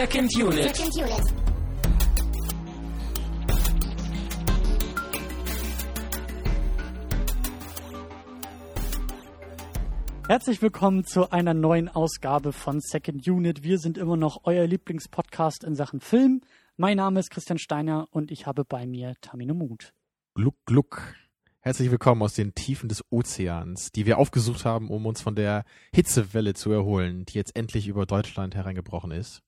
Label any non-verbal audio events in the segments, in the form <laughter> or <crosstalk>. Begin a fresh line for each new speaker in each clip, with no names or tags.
Second Unit.
Second Unit.
Herzlich willkommen zu einer neuen Ausgabe von Second Unit. Wir sind immer noch euer Lieblingspodcast in Sachen Film. Mein Name ist Christian Steiner und ich habe bei mir Tamino Mut.
Gluck, gluck. Herzlich willkommen aus den Tiefen des Ozeans, die wir aufgesucht haben, um uns von der Hitzewelle zu erholen, die jetzt endlich über Deutschland hereingebrochen ist.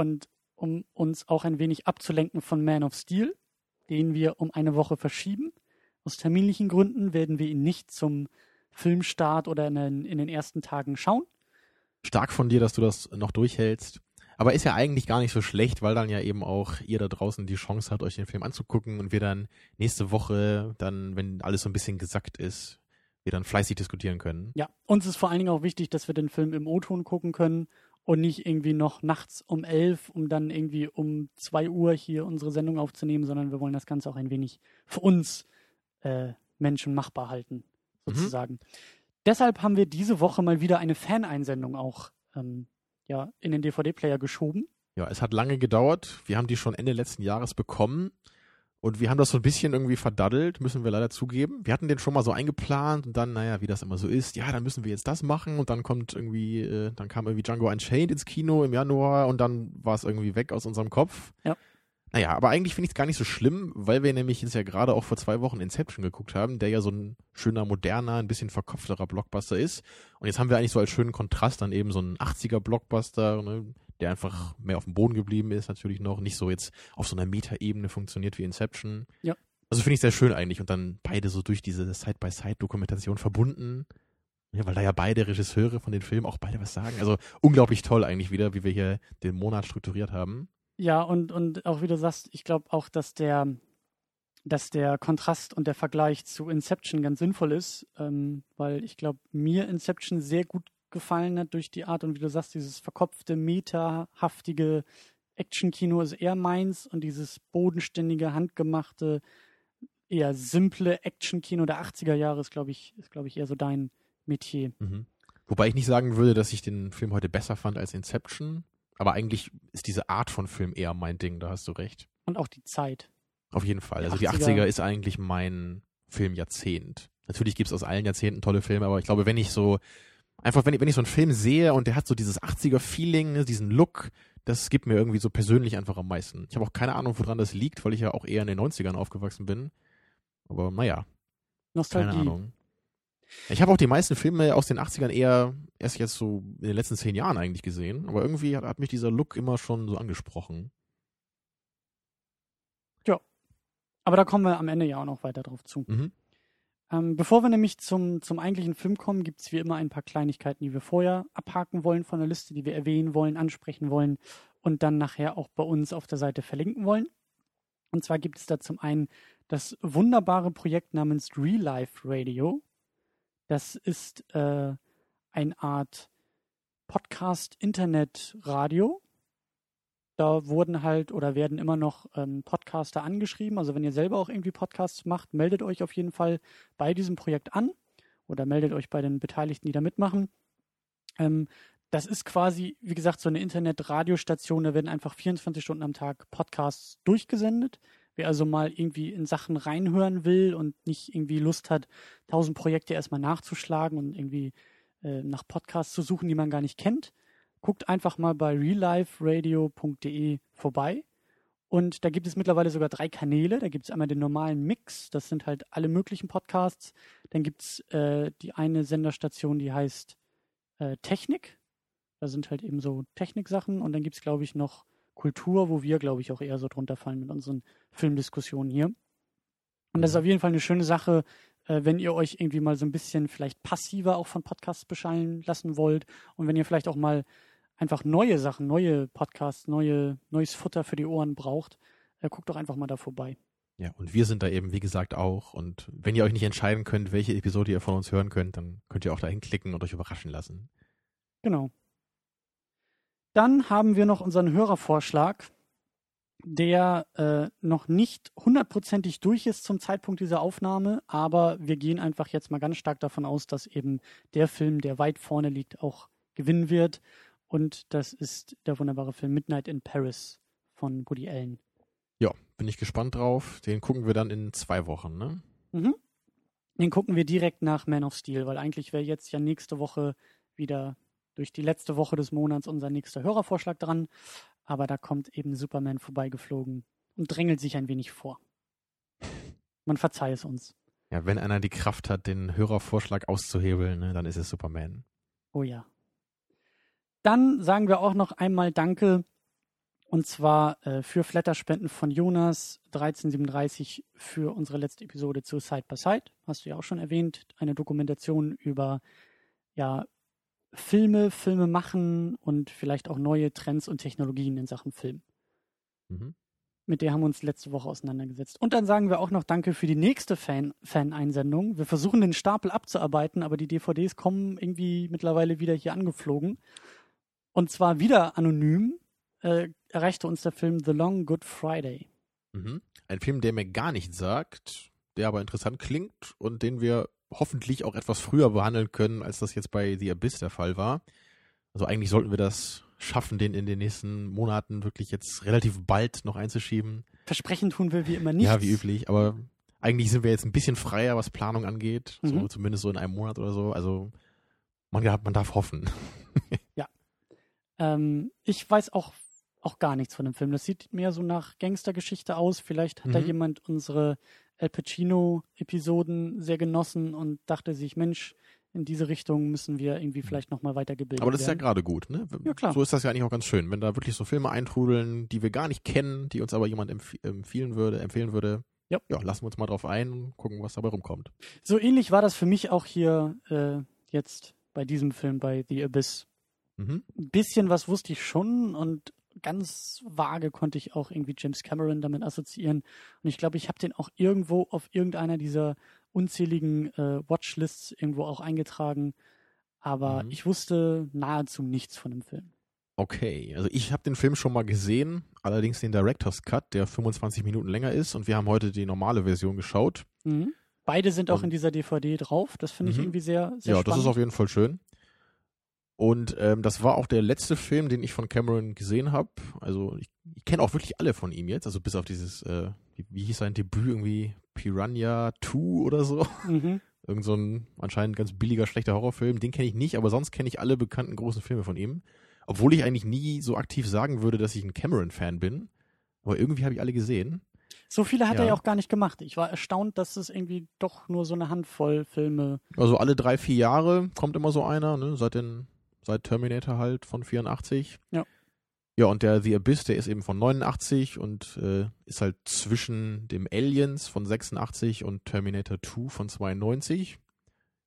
Und um uns auch ein wenig abzulenken von Man of Steel, den wir um eine Woche verschieben. Aus terminlichen Gründen werden wir ihn nicht zum Filmstart oder in den, in den ersten Tagen schauen.
Stark von dir, dass du das noch durchhältst. Aber ist ja eigentlich gar nicht so schlecht, weil dann ja eben auch ihr da draußen die Chance habt, euch den Film anzugucken und wir dann nächste Woche, dann, wenn alles so ein bisschen gesackt ist, wir dann fleißig diskutieren können.
Ja, uns ist vor allen Dingen auch wichtig, dass wir den Film im O-Ton gucken können und nicht irgendwie noch nachts um elf, um dann irgendwie um zwei Uhr hier unsere Sendung aufzunehmen, sondern wir wollen das Ganze auch ein wenig für uns äh, Menschen machbar halten, sozusagen. Deshalb haben wir diese Woche mal wieder eine Faneinsendung auch ähm, ja, in den DVD-Player geschoben.
Ja, es hat lange gedauert. Wir haben die schon Ende letzten Jahres bekommen. Und wir haben das so ein bisschen irgendwie verdaddelt, müssen wir leider zugeben. Wir hatten den schon mal so eingeplant und dann, naja, wie das immer so ist, ja, dann müssen wir jetzt das machen und dann kommt irgendwie, äh, dann kam irgendwie Django Unchained ins Kino im Januar und dann war es irgendwie weg aus unserem Kopf.
Ja.
Naja, aber eigentlich finde ich es gar nicht so schlimm, weil wir nämlich jetzt ja gerade auch vor zwei Wochen Inception geguckt haben, der ja so ein schöner, moderner, ein bisschen verkopfterer Blockbuster ist. Und jetzt haben wir eigentlich so als schönen Kontrast dann eben so einen 80er-Blockbuster, ne, der einfach mehr auf dem Boden geblieben ist, natürlich noch, nicht so jetzt auf so einer Metaebene funktioniert wie Inception.
Ja.
Also finde ich sehr schön eigentlich und dann beide so durch diese Side-by-Side-Dokumentation verbunden. Ja, weil da ja beide Regisseure von den Filmen auch beide was sagen. Also unglaublich toll eigentlich wieder, wie wir hier den Monat strukturiert haben.
Ja, und, und auch wie du sagst, ich glaube auch, dass der, dass der Kontrast und der Vergleich zu Inception ganz sinnvoll ist, ähm, weil ich glaube, mir Inception sehr gut gefallen hat durch die Art und wie du sagst, dieses verkopfte, metahaftige Actionkino ist eher meins und dieses bodenständige, handgemachte, eher simple Actionkino der 80er Jahre ist, glaube ich, ist, glaube ich, eher so dein Metier.
Mhm. Wobei ich nicht sagen würde, dass ich den Film heute besser fand als Inception. Aber eigentlich ist diese Art von Film eher mein Ding, da hast du recht.
Und auch die Zeit.
Auf jeden Fall.
Die
Also die
80er
80er ist eigentlich mein Filmjahrzehnt. Natürlich gibt es aus allen Jahrzehnten tolle Filme, aber ich glaube, wenn ich so, einfach wenn ich, wenn ich so einen Film sehe und der hat so dieses 80er-Feeling, ne, diesen Look, das gibt mir irgendwie so persönlich einfach am meisten. Ich habe auch keine Ahnung, woran das liegt, weil ich ja auch eher in den 90ern aufgewachsen bin. Aber naja, keine
Nostalgie.
Ahnung. Ich habe auch die meisten Filme aus den 80ern eher erst jetzt so in den letzten zehn Jahren eigentlich gesehen. Aber irgendwie hat, hat mich dieser Look immer schon so angesprochen.
Aber da kommen wir am Ende ja auch noch weiter drauf zu.
Mhm.
Ähm, bevor wir nämlich zum, zum eigentlichen Film kommen, gibt es wie immer ein paar Kleinigkeiten, die wir vorher abhaken wollen von der Liste, die wir erwähnen wollen, ansprechen wollen und dann nachher auch bei uns auf der Seite verlinken wollen. Und zwar gibt es da zum einen das wunderbare Projekt namens Real Life Radio. Das ist äh, eine Art Podcast-Internet-Radio. Da wurden halt oder werden immer noch ähm, Podcaster angeschrieben. Also wenn ihr selber auch irgendwie Podcasts macht, meldet euch auf jeden Fall bei diesem Projekt an oder meldet euch bei den Beteiligten, die da mitmachen. Ähm, das ist quasi, wie gesagt, so eine Internet-Radiostation. Da werden einfach 24 Stunden am Tag Podcasts durchgesendet. Wer also mal irgendwie in Sachen reinhören will und nicht irgendwie Lust hat, tausend Projekte erstmal nachzuschlagen und irgendwie äh, nach Podcasts zu suchen, die man gar nicht kennt, guckt einfach mal bei realliferadio.de vorbei. Und da gibt es mittlerweile sogar drei Kanäle. Da gibt es einmal den normalen Mix, das sind halt alle möglichen Podcasts. Dann gibt es äh, die eine Senderstation, die heißt äh, Technik. Da sind halt eben so Techniksachen. Und dann gibt es, glaube ich, noch Kultur, wo wir, glaube ich, auch eher so drunter fallen mit unseren Filmdiskussionen hier. Und das ist auf jeden Fall eine schöne Sache, äh, wenn ihr euch irgendwie mal so ein bisschen vielleicht passiver auch von Podcasts beschallen lassen wollt und wenn ihr vielleicht auch mal einfach neue Sachen, neue Podcasts, neue, neues Futter für die Ohren braucht, äh, guckt doch einfach mal da vorbei.
Ja, und wir sind da eben, wie gesagt, auch. Und wenn ihr euch nicht entscheiden könnt, welche Episode ihr von uns hören könnt, dann könnt ihr auch dahin klicken und euch überraschen lassen.
Genau. Dann haben wir noch unseren Hörervorschlag, der äh, noch nicht hundertprozentig durch ist zum Zeitpunkt dieser Aufnahme, aber wir gehen einfach jetzt mal ganz stark davon aus, dass eben der Film, der weit vorne liegt, auch gewinnen wird. Und das ist der wunderbare Film Midnight in Paris von Woody Allen.
Ja, bin ich gespannt drauf. Den gucken wir dann in zwei Wochen, ne?
Mhm. Den gucken wir direkt nach Man of Steel, weil eigentlich wäre jetzt ja nächste Woche wieder durch die letzte Woche des Monats unser nächster Hörervorschlag dran. Aber da kommt eben Superman vorbeigeflogen und drängelt sich ein wenig vor. Man verzeihe es uns.
Ja, wenn einer die Kraft hat, den Hörervorschlag auszuhebeln, ne, dann ist es Superman.
Oh ja. Dann sagen wir auch noch einmal Danke und zwar äh, für Flatterspenden von Jonas 1337 für unsere letzte Episode zu Side by Side. Hast du ja auch schon erwähnt. Eine Dokumentation über ja, Filme, Filme machen und vielleicht auch neue Trends und Technologien in Sachen Film. Mhm. Mit der haben wir uns letzte Woche auseinandergesetzt. Und dann sagen wir auch noch Danke für die nächste Fan Fan-Einsendung. Wir versuchen den Stapel abzuarbeiten, aber die DVDs kommen irgendwie mittlerweile wieder hier angeflogen. Und zwar wieder anonym äh, erreichte uns der Film The Long Good Friday.
Mhm. Ein Film, der mir gar nichts sagt, der aber interessant klingt und den wir hoffentlich auch etwas früher behandeln können, als das jetzt bei The Abyss der Fall war. Also eigentlich sollten wir das schaffen, den in den nächsten Monaten wirklich jetzt relativ bald noch einzuschieben.
Versprechen tun wir wie immer nicht.
Ja, wie üblich, aber eigentlich sind wir jetzt ein bisschen freier, was Planung angeht. Mhm. So, zumindest so in einem Monat oder so. Also man, man darf hoffen.
ja. Ähm, ich weiß auch, auch gar nichts von dem Film. Das sieht mehr so nach Gangstergeschichte aus. Vielleicht hat mhm. da jemand unsere El Pacino-Episoden sehr genossen und dachte sich, Mensch, in diese Richtung müssen wir irgendwie vielleicht nochmal weitergebildet werden.
Aber das ist ja gerade gut, ne?
Ja, klar.
So ist das ja eigentlich auch ganz schön, wenn da wirklich so Filme eintrudeln, die wir gar nicht kennen, die uns aber jemand empf empfehlen würde, empfehlen würde. Ja. ja, lassen wir uns mal drauf ein und gucken, was dabei rumkommt.
So ähnlich war das für mich auch hier äh, jetzt bei diesem Film, bei The Abyss. Mhm. Ein bisschen was wusste ich schon und ganz vage konnte ich auch irgendwie James Cameron damit assoziieren. Und ich glaube, ich habe den auch irgendwo auf irgendeiner dieser unzähligen äh, Watchlists irgendwo auch eingetragen. Aber mhm. ich wusste nahezu nichts von dem Film.
Okay, also ich habe den Film schon mal gesehen, allerdings den Director's Cut, der 25 Minuten länger ist und wir haben heute die normale Version geschaut.
Mhm. Beide sind auch in dieser DVD drauf, das finde ich mhm. irgendwie sehr, sehr
ja,
spannend.
Ja, das ist auf jeden Fall schön. Und ähm, das war auch der letzte Film, den ich von Cameron gesehen habe. Also ich, ich kenne auch wirklich alle von ihm jetzt, also bis auf dieses, äh, wie, wie hieß sein Debüt irgendwie, Piranha 2 oder so. Mhm. <laughs> Irgend so ein anscheinend ganz billiger, schlechter Horrorfilm. Den kenne ich nicht, aber sonst kenne ich alle bekannten großen Filme von ihm. Obwohl ich eigentlich nie so aktiv sagen würde, dass ich ein Cameron-Fan bin. Aber irgendwie habe ich alle gesehen.
So viele hat ja. er ja auch gar nicht gemacht. Ich war erstaunt, dass es irgendwie doch nur so eine Handvoll Filme.
Also alle drei, vier Jahre kommt immer so einer, ne? Seit den seit Terminator halt von 84.
Ja.
Ja, und der The Abyss, der ist eben von 89 und äh, ist halt zwischen dem Aliens von 86 und Terminator 2 von 92.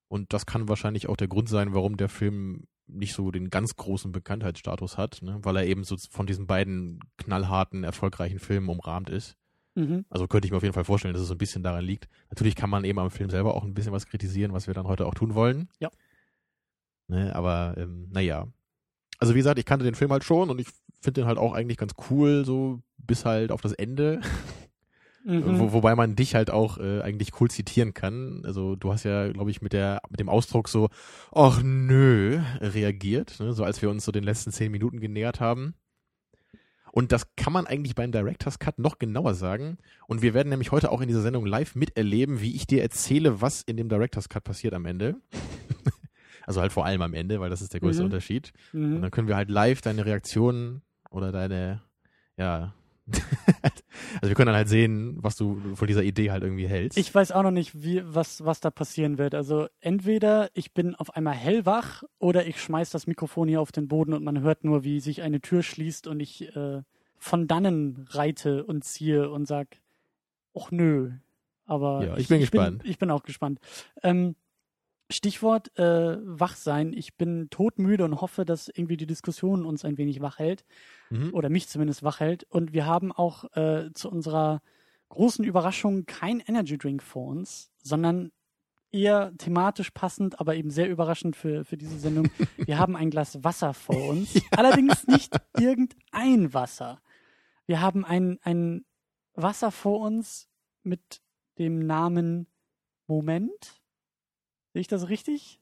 Und das kann wahrscheinlich auch der Grund sein, warum der Film nicht so den ganz großen Bekanntheitsstatus hat, ne? weil er eben so von diesen beiden knallharten, erfolgreichen Filmen umrahmt ist. Mhm. Also könnte ich mir auf jeden Fall vorstellen, dass es so ein bisschen daran liegt. Natürlich kann man eben am Film selber auch ein bisschen was kritisieren, was wir dann heute auch tun wollen.
Ja.
Ne, aber ähm, naja. Also wie gesagt, ich kannte den Film halt schon und ich finde den halt auch eigentlich ganz cool, so bis halt auf das Ende. Mhm. Wo, wobei man dich halt auch äh, eigentlich cool zitieren kann. Also du hast ja, glaube ich, mit der mit dem Ausdruck so, ach nö, reagiert, ne? so als wir uns so den letzten zehn Minuten genähert haben. Und das kann man eigentlich beim Director's Cut noch genauer sagen. Und wir werden nämlich heute auch in dieser Sendung live miterleben, wie ich dir erzähle, was in dem Director's Cut passiert am Ende. Also halt vor allem am Ende, weil das ist der größte mhm. Unterschied. Mhm. Und dann können wir halt live deine Reaktionen oder deine, ja, <laughs> also wir können dann halt sehen, was du von dieser Idee halt irgendwie hältst.
Ich weiß auch noch nicht, wie, was, was da passieren wird. Also entweder ich bin auf einmal hellwach oder ich schmeiß das Mikrofon hier auf den Boden und man hört nur, wie sich eine Tür schließt und ich äh, von dannen reite und ziehe und sag, ach nö. Aber
ja, ich bin ich, gespannt.
Bin, ich bin auch gespannt. Ähm, Stichwort äh, wach sein. Ich bin todmüde und hoffe, dass irgendwie die Diskussion uns ein wenig wach hält. Mhm. Oder mich zumindest wach hält. Und wir haben auch äh, zu unserer großen Überraschung kein Energy Drink vor uns, sondern eher thematisch passend, aber eben sehr überraschend für, für diese Sendung. <laughs> Wir haben ein Glas Wasser vor uns. ja. Allerdings nicht irgendein Wasser. Wir haben ein, ein Wasser vor uns mit dem Namen Moment. Sehe ich das richtig?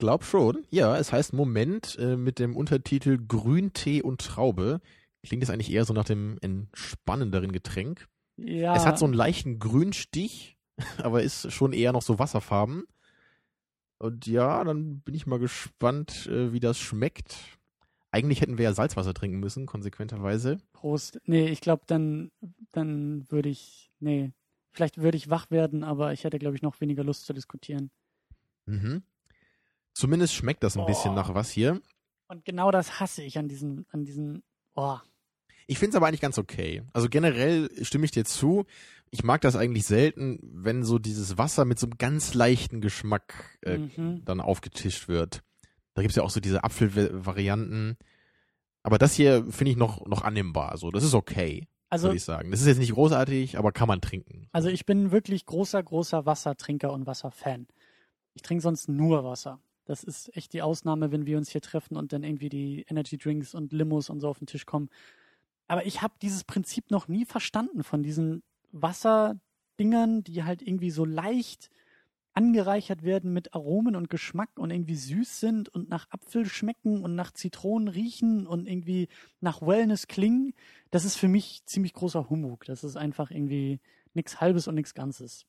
glaub schon. Ja, es heißt Moment äh, mit dem Untertitel Grüntee und Traube. Klingt es eigentlich eher so nach dem entspannenderen Getränk.
Ja.
Es hat so einen leichten Grünstich, <laughs> aber ist schon eher noch so wasserfarben. Und ja, dann bin ich mal gespannt, äh, wie das schmeckt. Eigentlich hätten wir ja Salzwasser trinken müssen, konsequenterweise.
Prost. Nee, ich glaube, dann, dann würde ich, nee, vielleicht würde ich wach werden, aber ich hätte, glaube ich, noch weniger Lust zu diskutieren.
Mhm. Zumindest schmeckt das ein bisschen
Oh.
nach was hier.
Und genau das hasse ich an diesen, an diesen, oh,
Ich finde es aber eigentlich ganz okay. Also generell stimme ich dir zu. Ich mag das eigentlich selten, wenn so dieses Wasser mit so einem ganz leichten Geschmack äh,
mhm.
dann aufgetischt wird. Da gibt's ja auch so diese Apfelvarianten. Aber das hier finde ich noch, noch annehmbar. So, das ist okay,
Also,
würde ich sagen. Das ist jetzt nicht großartig, aber kann man trinken.
also ich bin wirklich großer, großer Wassertrinker und Wasserfan. Ich trinke sonst nur Wasser. Das ist echt die Ausnahme, wenn wir uns hier treffen und dann irgendwie die Energy Drinks und Limos und so auf den Tisch kommen. Aber ich habe dieses Prinzip noch nie verstanden von diesen Wasserdingern, die halt irgendwie so leicht angereichert werden mit Aromen und Geschmack und irgendwie süß sind und nach Apfel schmecken und nach Zitronen riechen und irgendwie nach Wellness klingen. Das ist für mich ziemlich großer Humbug. Das ist einfach irgendwie nichts Halbes und nichts Ganzes.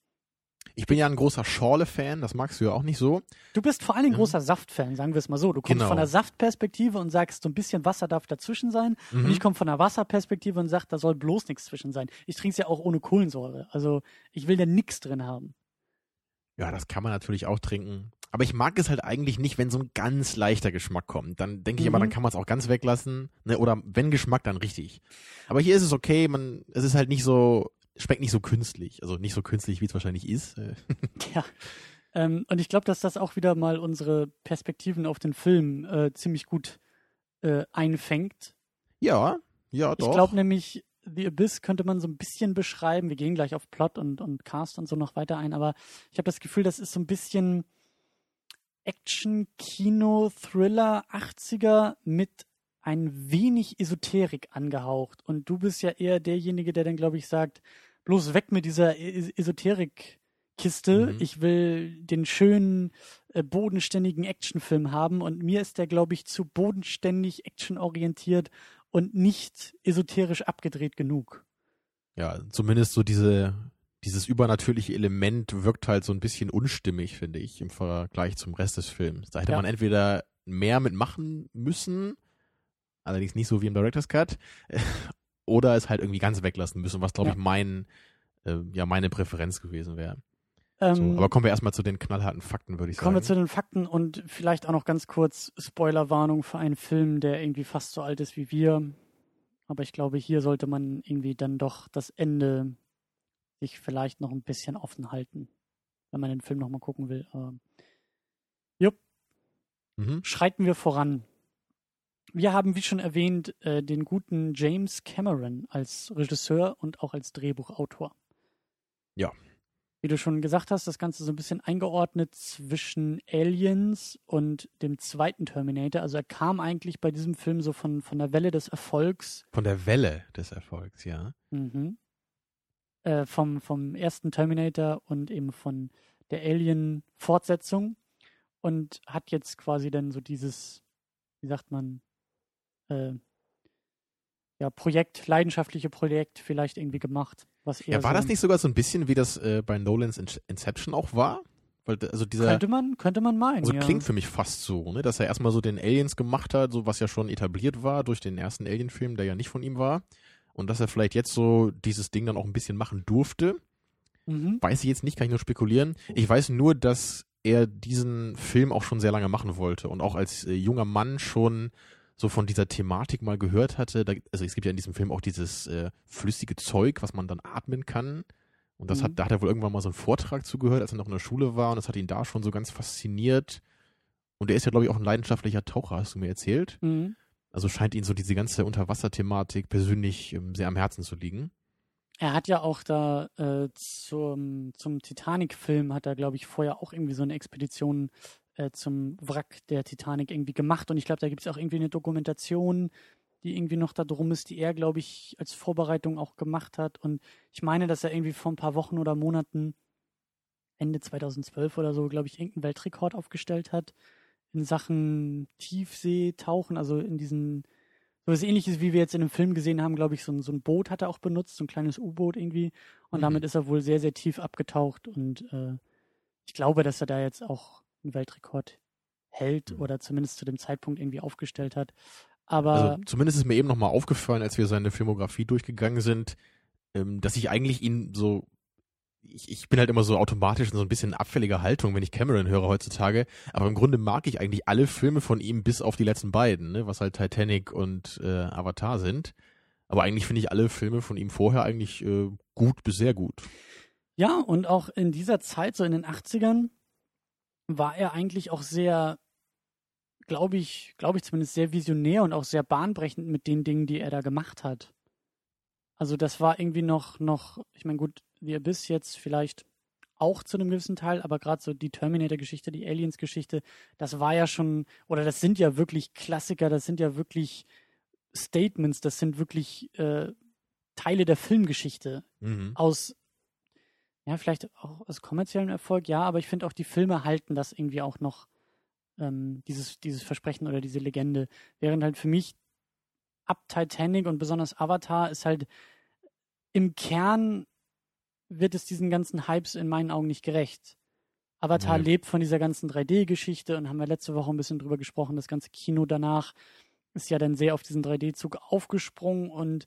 Ich bin ja ein großer Schorle-Fan, das magst du ja auch nicht so.
Du bist vor allen Dingen
Ja.
großer Saftfan, sagen wir es mal so. Du kommst
Genau.
von der Saftperspektive und sagst, so ein bisschen Wasser darf dazwischen sein.
Mhm.
Und ich komme von der Wasserperspektive und sag, da soll bloß nichts zwischen sein. Ich trinke es ja auch ohne Kohlensäure. Also ich will da nichts drin haben.
Ja, das kann man natürlich auch trinken. Aber ich mag es halt eigentlich nicht, wenn so ein ganz leichter Geschmack kommt. Dann denke ich immer,
Mhm.
dann kann man es auch ganz weglassen. Ne? Oder wenn Geschmack, dann richtig. Aber hier ist es okay, man, es ist halt nicht so, schmeckt nicht so künstlich. Also nicht so künstlich, wie es wahrscheinlich ist. Äh, <laughs>
Ja. Ähm, und ich glaube, dass das auch wieder mal unsere Perspektiven auf den Film äh, ziemlich gut äh, einfängt.
Ja, ja, doch.
Ich glaube nämlich, The Abyss könnte man so ein bisschen beschreiben. Wir gehen gleich auf Plot und, und Cast und so noch weiter ein, aber ich habe das Gefühl, das ist so ein bisschen Action, Kino, Thriller, 80er mit ein wenig Esoterik angehaucht. Und du bist ja eher derjenige, der dann, glaube ich, sagt, bloß weg mit dieser E- Esoterik-Kiste.
Mhm.
Ich will den schönen, äh, bodenständigen Actionfilm haben. Und mir ist der, glaube ich, zu bodenständig actionorientiert und nicht esoterisch abgedreht genug.
Ja, zumindest so diese, dieses übernatürliche Element wirkt halt so ein bisschen unstimmig, finde ich, im Vergleich zum Rest des Films. Da hätte
Ja.
man entweder mehr mitmachen müssen, allerdings nicht so wie im Director's Cut, <laughs> oder es halt irgendwie ganz weglassen müssen, was glaube
Ja.
ich mein, äh, ja, meine Präferenz gewesen wäre.
Ähm,
So, aber kommen wir erstmal zu den knallharten Fakten, würde ich
Kommen wir
sagen.
zu den Fakten und vielleicht auch noch ganz kurz Spoilerwarnung für einen Film, der irgendwie fast so alt ist wie wir. Aber ich glaube, hier sollte man irgendwie dann doch das Ende sich vielleicht noch ein bisschen offen halten, wenn man den Film nochmal gucken will. Aber
mhm.
schreiten wir voran. Wir haben, wie schon erwähnt, äh, den guten James Cameron als Regisseur und auch als Drehbuchautor.
Ja.
Wie du schon gesagt hast, das Ganze so ein bisschen eingeordnet zwischen Aliens und dem zweiten Terminator. Also er kam eigentlich bei diesem Film so von, von der Welle des Erfolgs
Von der Welle des Erfolgs, ja.
Mhm. Äh, vom, vom ersten Terminator und eben von der Alien-Fortsetzung und hat jetzt quasi dann so dieses, wie sagt man, äh, ja, Projekt, leidenschaftliche Projekt vielleicht irgendwie gemacht. Was
Ja, war
so,
das nicht sogar so ein bisschen, wie das äh, bei Nolans In Inception auch war? Weil, also dieser,
Könnte man, könnte man meinen.
Also
ja.
klingt für mich fast so, ne, dass er erstmal so den Aliens gemacht hat, so was ja schon etabliert war durch den ersten Alien-Film, der ja nicht von ihm war. Und dass er vielleicht jetzt so dieses Ding dann auch ein bisschen machen durfte.
Mhm.
Weiß ich jetzt nicht, kann ich nur spekulieren. Ich weiß nur, dass er diesen Film auch schon sehr lange machen wollte und auch als äh, junger Mann schon so von dieser Thematik mal gehört hatte. Da, also es gibt ja in diesem Film auch dieses äh, flüssige Zeug, was man dann atmen kann. Und das
Mhm.
hat, da hat er wohl irgendwann mal so einen Vortrag zugehört, als er noch in der Schule war und das hat ihn da schon so ganz fasziniert. Und er ist ja, glaube ich, auch ein leidenschaftlicher Taucher, hast du mir erzählt.
Mhm.
Also scheint ihn so diese ganze Unterwasserthematik persönlich ähm, sehr am Herzen zu liegen.
Er hat ja auch da äh, zum, zum Titanic-Film hat er, glaube ich, vorher auch irgendwie so eine Expedition äh, zum Wrack der Titanic irgendwie gemacht. Und ich glaube, da gibt es auch irgendwie eine Dokumentation, die irgendwie noch da drum ist, die er, glaube ich, als Vorbereitung auch gemacht hat. Und ich meine, dass er irgendwie vor ein paar Wochen oder Monaten, Ende 2012 oder so, glaube ich, irgendeinen Weltrekord aufgestellt hat in Sachen Tiefsee tauchen, also in diesen so was ähnliches, wie wir jetzt in dem Film gesehen haben, glaube ich, so ein, so ein Boot hat er auch benutzt, so ein kleines U-Boot irgendwie. Und mhm. damit ist er wohl sehr, sehr tief abgetaucht. Und äh, ich glaube, dass er da jetzt auch einen Weltrekord hält mhm. oder zumindest zu dem Zeitpunkt irgendwie aufgestellt hat. Aber also
zumindest ist mir eben nochmal aufgefallen, als wir seine Filmografie durchgegangen sind, ähm, dass ich eigentlich ihn so ich, ich bin halt immer so automatisch in so ein bisschen abfälliger Haltung, wenn ich Cameron höre heutzutage. Aber im Grunde mag ich eigentlich alle Filme von ihm bis auf die letzten beiden, ne? was halt Titanic und äh, Avatar sind. Aber eigentlich finde ich alle Filme von ihm vorher eigentlich äh, gut bis sehr gut.
Ja, und auch in dieser Zeit, so in den 80ern, war er eigentlich auch sehr, glaube ich, glaube ich zumindest sehr visionär und auch sehr bahnbrechend mit den Dingen, die er da gemacht hat. Also das war irgendwie noch, noch, ich meine, gut, The Abyss jetzt vielleicht auch zu einem gewissen Teil, aber gerade so die Terminator-Geschichte, die Aliens-Geschichte, das war ja schon, oder das sind ja wirklich Klassiker, das sind ja wirklich Statements, das sind wirklich äh, Teile der Filmgeschichte mhm. aus, ja, vielleicht auch aus kommerziellem Erfolg, ja, aber ich finde auch die Filme halten das irgendwie auch noch, ähm, dieses, dieses Versprechen oder diese Legende. Während halt für mich ab Titanic und besonders Avatar ist halt im Kern wird es diesen ganzen Hypes in meinen Augen nicht gerecht. Avatar nee. lebt von dieser ganzen 3D-Geschichte und haben wir letzte Woche ein bisschen drüber gesprochen. Das ganze Kino danach ist ja dann sehr auf diesen 3D-Zug aufgesprungen und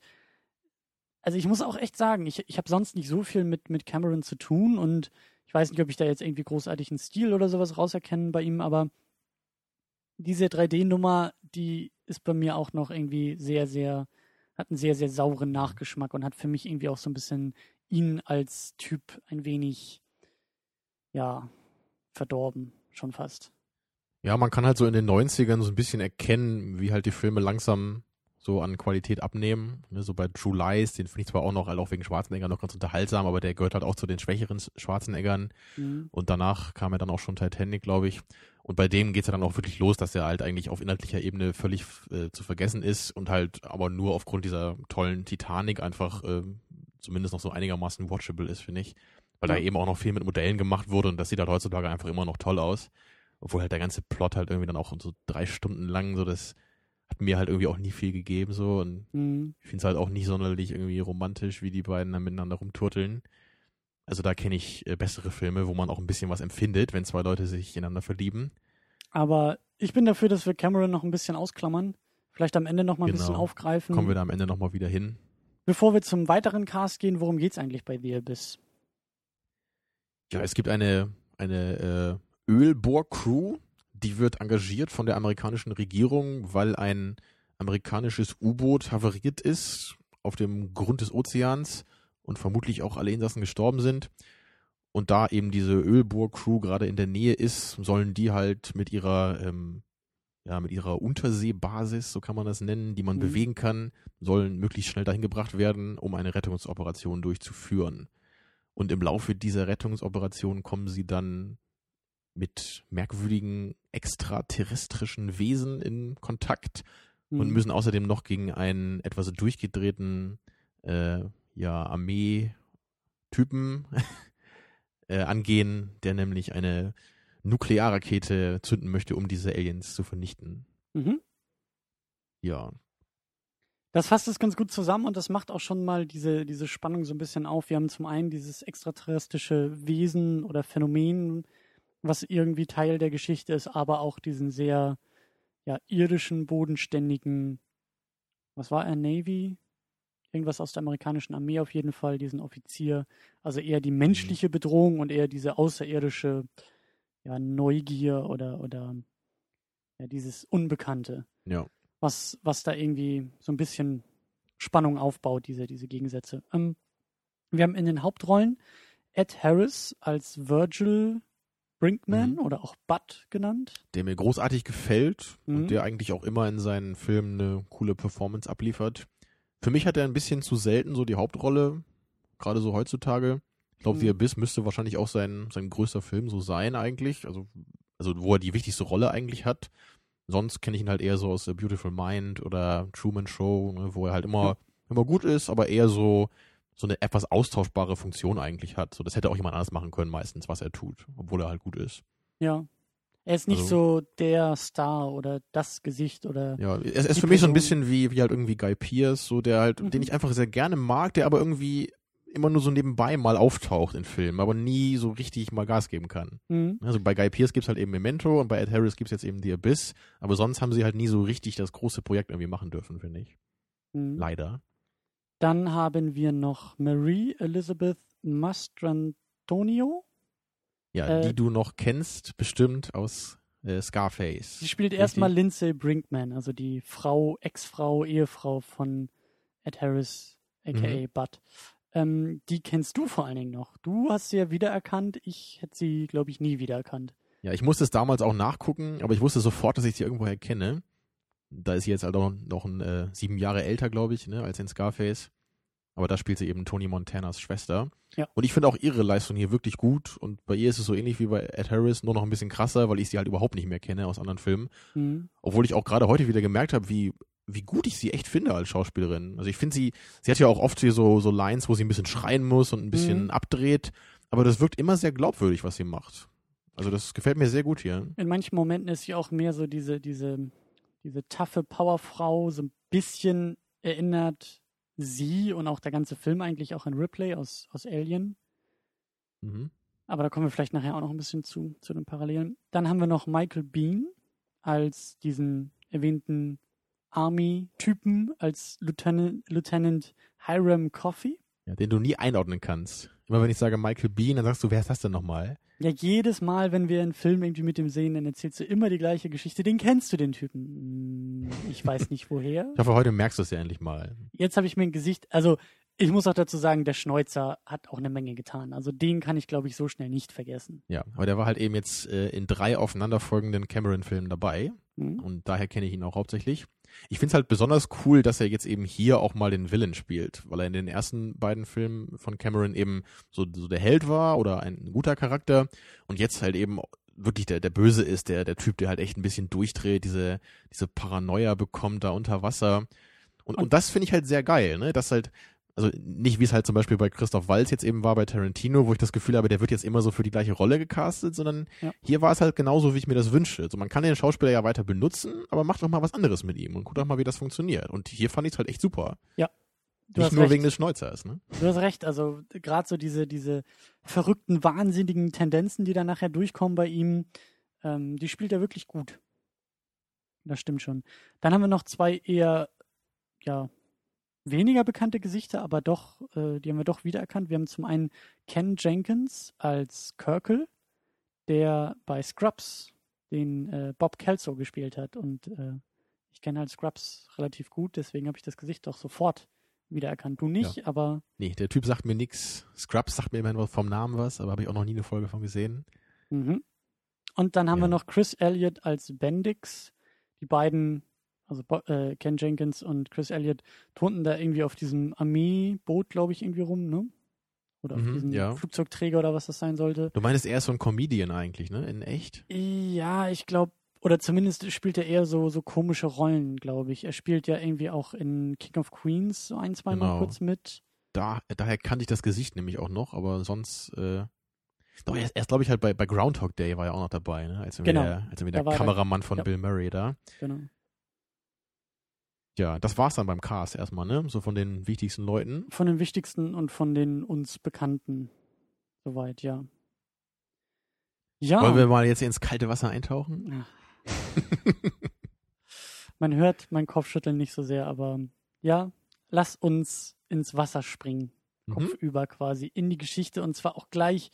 also ich muss auch echt sagen, ich, ich habe sonst nicht so viel mit, mit Cameron zu tun und ich weiß nicht, ob ich da jetzt irgendwie großartig einen Stil oder sowas rauserkennen bei ihm, aber diese 3D-Nummer, die ist bei mir auch noch irgendwie sehr, sehr, hat einen sehr, sehr sauren Nachgeschmack und hat für mich irgendwie auch so ein bisschen ihn als Typ ein wenig, ja, verdorben, schon fast.
Ja, man kann halt so in den 90ern so ein bisschen erkennen, wie halt die Filme langsam so an Qualität abnehmen. Ne, so bei True Lies, den finde ich zwar auch noch, halt auch wegen Schwarzenegger noch ganz unterhaltsam, aber der gehört halt auch zu den schwächeren Schwarzeneggern. Mhm. Und danach kam ja dann auch schon Titanic, glaube ich. Und bei dem geht es ja dann auch wirklich los, dass er halt eigentlich auf inhaltlicher Ebene völlig äh, zu vergessen ist und halt aber nur aufgrund dieser tollen Titanic einfach äh, zumindest noch so einigermaßen watchable ist, finde ich. Weil ja. da eben auch noch viel mit Modellen gemacht wurde und das sieht halt heutzutage einfach immer noch toll aus. Obwohl halt der ganze Plot halt irgendwie dann auch so drei Stunden lang so das hat mir halt irgendwie auch nie viel gegeben so und mhm. ich finde es halt auch nicht sonderlich irgendwie romantisch, wie die beiden dann miteinander rumturteln. Also da kenne ich äh, bessere Filme, wo man auch ein bisschen was empfindet, wenn zwei Leute sich ineinander verlieben.
Aber ich bin dafür, dass wir Cameron noch ein bisschen ausklammern. Vielleicht am Ende noch mal ein bisschen genau. aufgreifen.
Kommen wir da am Ende noch mal wieder hin.
Bevor wir zum weiteren Cast gehen, worum geht es eigentlich bei The Abyss?
Ja, es gibt eine, eine äh, Ölbohrcrew, die wird engagiert von der amerikanischen Regierung, weil ein amerikanisches U-Boot havariert ist auf dem Grund des Ozeans und vermutlich auch alle Insassen gestorben sind. Und da eben diese Ölbohrcrew gerade in der Nähe ist, sollen die halt mit ihrer ähm, ja, mit ihrer Unterseebasis, so kann man das nennen, die man mhm. bewegen kann, sollen möglichst schnell dahin gebracht werden, um eine Rettungsoperation durchzuführen. Und im Laufe dieser Rettungsoperation kommen sie dann mit merkwürdigen extraterrestrischen Wesen in Kontakt mhm. und müssen außerdem noch gegen einen etwas durchgedrehten äh, ja, Armee-Typen <laughs> äh, angehen, der nämlich eine Nuklearrakete zünden möchte, um diese Aliens zu vernichten. Mhm. Ja.
Das fasst es ganz gut zusammen und das macht auch schon mal diese, diese Spannung so ein bisschen auf. Wir haben zum einen dieses extraterrestrische Wesen oder Phänomen, was irgendwie Teil der Geschichte ist, aber auch diesen sehr ja, irdischen, bodenständigen, was war er, Navy? Irgendwas aus der amerikanischen Armee auf jeden Fall, diesen Offizier. Also eher die menschliche Bedrohung und eher diese außerirdische ja, Neugier oder, oder ja, dieses Unbekannte.
Ja.
Was, was da irgendwie so ein bisschen Spannung aufbaut, diese, diese Gegensätze. Ähm, wir haben in den Hauptrollen Ed Harris als Virgil Brinkman mhm. oder auch Bud genannt.
Der mir großartig gefällt mhm. und der eigentlich auch immer in seinen Filmen eine coole Performance abliefert. Für mich hat er ein bisschen zu selten so die Hauptrolle, gerade so heutzutage. Ich glaube, mhm. The Abyss müsste wahrscheinlich auch sein, sein größter Film so sein eigentlich. Also, also wo er die wichtigste Rolle eigentlich hat. Sonst kenne ich ihn halt eher so aus A Beautiful Mind oder Truman Show, ne, wo er halt immer, immer gut ist, aber eher so, so eine etwas austauschbare Funktion eigentlich hat. So, das hätte auch jemand anders machen können meistens, was er tut, obwohl er halt gut ist.
Ja. Er ist nicht
Also-
so der Star oder das Gesicht oder.
Ja, er ist für mich so ein
Person-
bisschen wie, wie halt irgendwie Guy Pearce, so der halt,
Mhm.
den ich einfach sehr gerne mag, der aber irgendwie immer nur so nebenbei mal auftaucht in Filmen, aber nie so richtig mal Gas geben kann.
Mhm.
Also bei Guy Pearce gibt's halt eben Memento und bei Ed Harris gibt's jetzt eben The Abyss, aber sonst haben sie halt nie so richtig das große Projekt irgendwie machen dürfen, finde ich.
Mhm.
Leider.
Dann haben wir noch Marie Elizabeth Mastrantonio.
Ja,
Äh,
die du noch kennst, bestimmt aus äh, Scarface.
Sie spielt erstmal Lindsay Brinkman, also die Frau, Ex-Frau, Ehefrau von Ed Harris, aka
Mhm.
Bud. Ähm, die kennst du vor allen Dingen noch. Du hast sie ja wiedererkannt. Ich hätte sie, glaube ich, nie wiedererkannt.
Ja, ich musste es damals auch nachgucken, aber ich wusste sofort, dass ich sie irgendwoher kenne. Da ist sie jetzt halt auch noch ein, äh, sieben Jahre älter, glaube ich, ne, als in Scarface. Aber da spielt sie eben Tony Montanas Schwester.
Ja.
Und ich finde auch ihre Leistung hier wirklich gut. Und bei ihr ist es so ähnlich wie bei Ed Harris, nur noch ein bisschen krasser, weil ich sie halt überhaupt nicht mehr kenne aus anderen Filmen.
Mhm.
Obwohl ich auch gerade heute wieder gemerkt habe, wie, wie gut ich sie echt finde als Schauspielerin. Also ich finde sie, sie hat ja auch oft hier so, so Lines, wo sie ein bisschen schreien muss und ein bisschen
Mhm.
abdreht. Aber das wirkt immer sehr glaubwürdig, was sie macht. Also das gefällt mir sehr gut hier.
In manchen Momenten ist sie auch mehr so diese, diese, diese taffe Powerfrau, so ein bisschen erinnert sie und auch der ganze Film eigentlich auch an Ripley aus, aus Alien.
Mhm.
Aber da kommen wir vielleicht nachher auch noch ein bisschen zu, zu den Parallelen. Dann haben wir noch Michael Bean als diesen erwähnten Army-Typen, als Lieutenant, Lieutenant Hiram Coffey.
Ja, den du nie einordnen kannst. Immer wenn ich sage Michael Bean, dann sagst du, wer ist das denn nochmal?
Ja, jedes Mal, wenn wir einen Film irgendwie mit dem sehen, dann erzählst du immer die gleiche Geschichte. Den kennst du, den Typen. Hm, Ich weiß nicht woher.
Ich hoffe, heute merkst du es ja endlich mal.
Jetzt habe ich mir ein Gesicht, also ich muss auch dazu sagen, der Schneuzer hat auch eine Menge getan. Also den kann ich, glaube ich, so schnell nicht vergessen.
Ja, aber der war halt eben jetzt äh, in drei aufeinanderfolgenden Cameron-Filmen dabei.
Hm?
Und daher kenne ich ihn auch hauptsächlich. Ich finde es halt besonders cool, dass er jetzt eben hier auch mal den Villain spielt, weil er in den ersten beiden Filmen von Cameron eben so, so der Held war oder ein guter Charakter und jetzt halt eben wirklich der, der Böse ist, der, der Typ, der halt echt ein bisschen durchdreht, diese, diese Paranoia bekommt da unter Wasser. Und, und das finde ich halt sehr geil, ne? Dass halt, also nicht wie es halt zum Beispiel bei Christoph Waltz jetzt eben war bei Tarantino, wo ich das Gefühl habe, der wird jetzt immer so für die gleiche Rolle gecastet, sondern
Ja.
hier war es halt genauso, wie ich mir das wünsche. Also man kann den Schauspieler ja weiter benutzen, aber macht doch mal was anderes mit ihm und guckt doch mal, wie das funktioniert. Und hier fand ich es halt echt super.
Du
Nicht nur
recht.
wegen des Schneuzers, ne?
Du hast recht, also gerade so diese, diese verrückten, wahnsinnigen Tendenzen, die dann nachher durchkommen bei ihm, ähm, die spielt er wirklich gut. Das stimmt schon. Dann haben wir noch zwei eher, ja, weniger bekannte Gesichter, aber doch, äh, die haben wir doch wiedererkannt. Wir haben zum einen Ken Jenkins als Kirkle, der bei Scrubs den äh, Bob Kelso gespielt hat. Und äh, ich kenne halt Scrubs relativ gut, deswegen habe ich das Gesicht doch sofort wiedererkannt. Du nicht, aber
Nee, der Typ sagt mir nix. Scrubs sagt mir immerhin vom Namen was, aber habe ich auch noch nie eine Folge von gesehen.
Mhm. Und dann haben
Ja.
wir noch Chris Elliott als Bendix. Die beiden, also äh, Ken Jenkins und Chris Elliott, turnten da irgendwie auf diesem Armeeboot, glaube ich, irgendwie rum, ne? Oder auf
Mhm,
diesem
ja.
Flugzeugträger oder was das sein sollte.
Du meinst, er ist so ein Comedian eigentlich, ne? In echt?
Ja, ich glaube, oder zumindest spielt er eher so, so komische Rollen, glaube ich. Er spielt ja irgendwie auch in King of Queens so ein, zwei Mal
Genau.
kurz mit.
Da, daher kannte ich das Gesicht nämlich auch noch, aber sonst, äh, doch, er ist, er ist glaube ich halt bei, bei Groundhog Day war er auch noch dabei, ne? Als irgendwie
Genau.
der, als irgendwie der
er-
Kameramann von
ja.
Bill Murray da.
Genau.
Ja, das war's dann beim Cast erstmal, ne? So von den wichtigsten Leuten.
Von den wichtigsten und von den uns bekannten. Soweit, ja. Ja.
Wollen wir mal jetzt ins kalte Wasser eintauchen? <laughs>
Man hört mein Kopfschütteln nicht so sehr, aber ja, lass uns ins Wasser springen.
Mhm.
Kopfüber quasi in die Geschichte und zwar auch gleich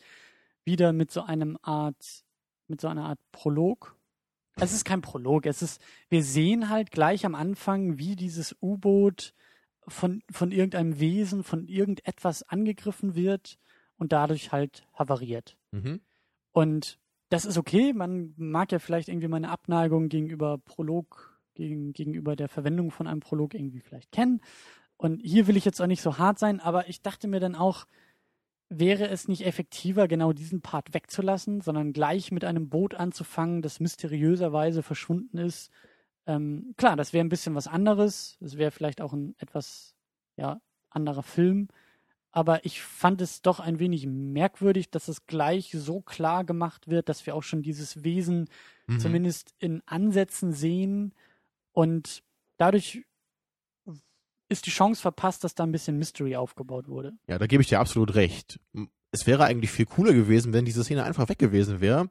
wieder mit so einem Art, mit so einer Art Prolog. Es ist kein Prolog, es ist, wir sehen halt gleich am Anfang, wie dieses U-Boot von, von irgendeinem Wesen, von irgendetwas angegriffen wird und dadurch halt havariert.
Mhm.
Und das ist okay. Man mag ja vielleicht irgendwie meine Abneigung gegenüber Prolog, gegen, gegenüber der Verwendung von einem Prolog irgendwie vielleicht kennen. Und hier will ich jetzt auch nicht so hart sein, aber ich dachte mir dann auch, wäre es nicht effektiver, genau diesen Part wegzulassen, sondern gleich mit einem Boot anzufangen, das mysteriöserweise verschwunden ist. Ähm, klar, das wäre ein bisschen was anderes. Es wäre vielleicht auch ein etwas ja, anderer Film. aber ich fand es doch ein wenig merkwürdig, dass es gleich so klar gemacht wird, dass wir auch schon dieses Wesen mhm. zumindest in Ansätzen sehen und dadurch ist die Chance verpasst, dass da ein bisschen Mystery aufgebaut wurde.
Ja, da gebe ich dir absolut recht. Es wäre eigentlich viel cooler gewesen, wenn diese Szene einfach weg gewesen wäre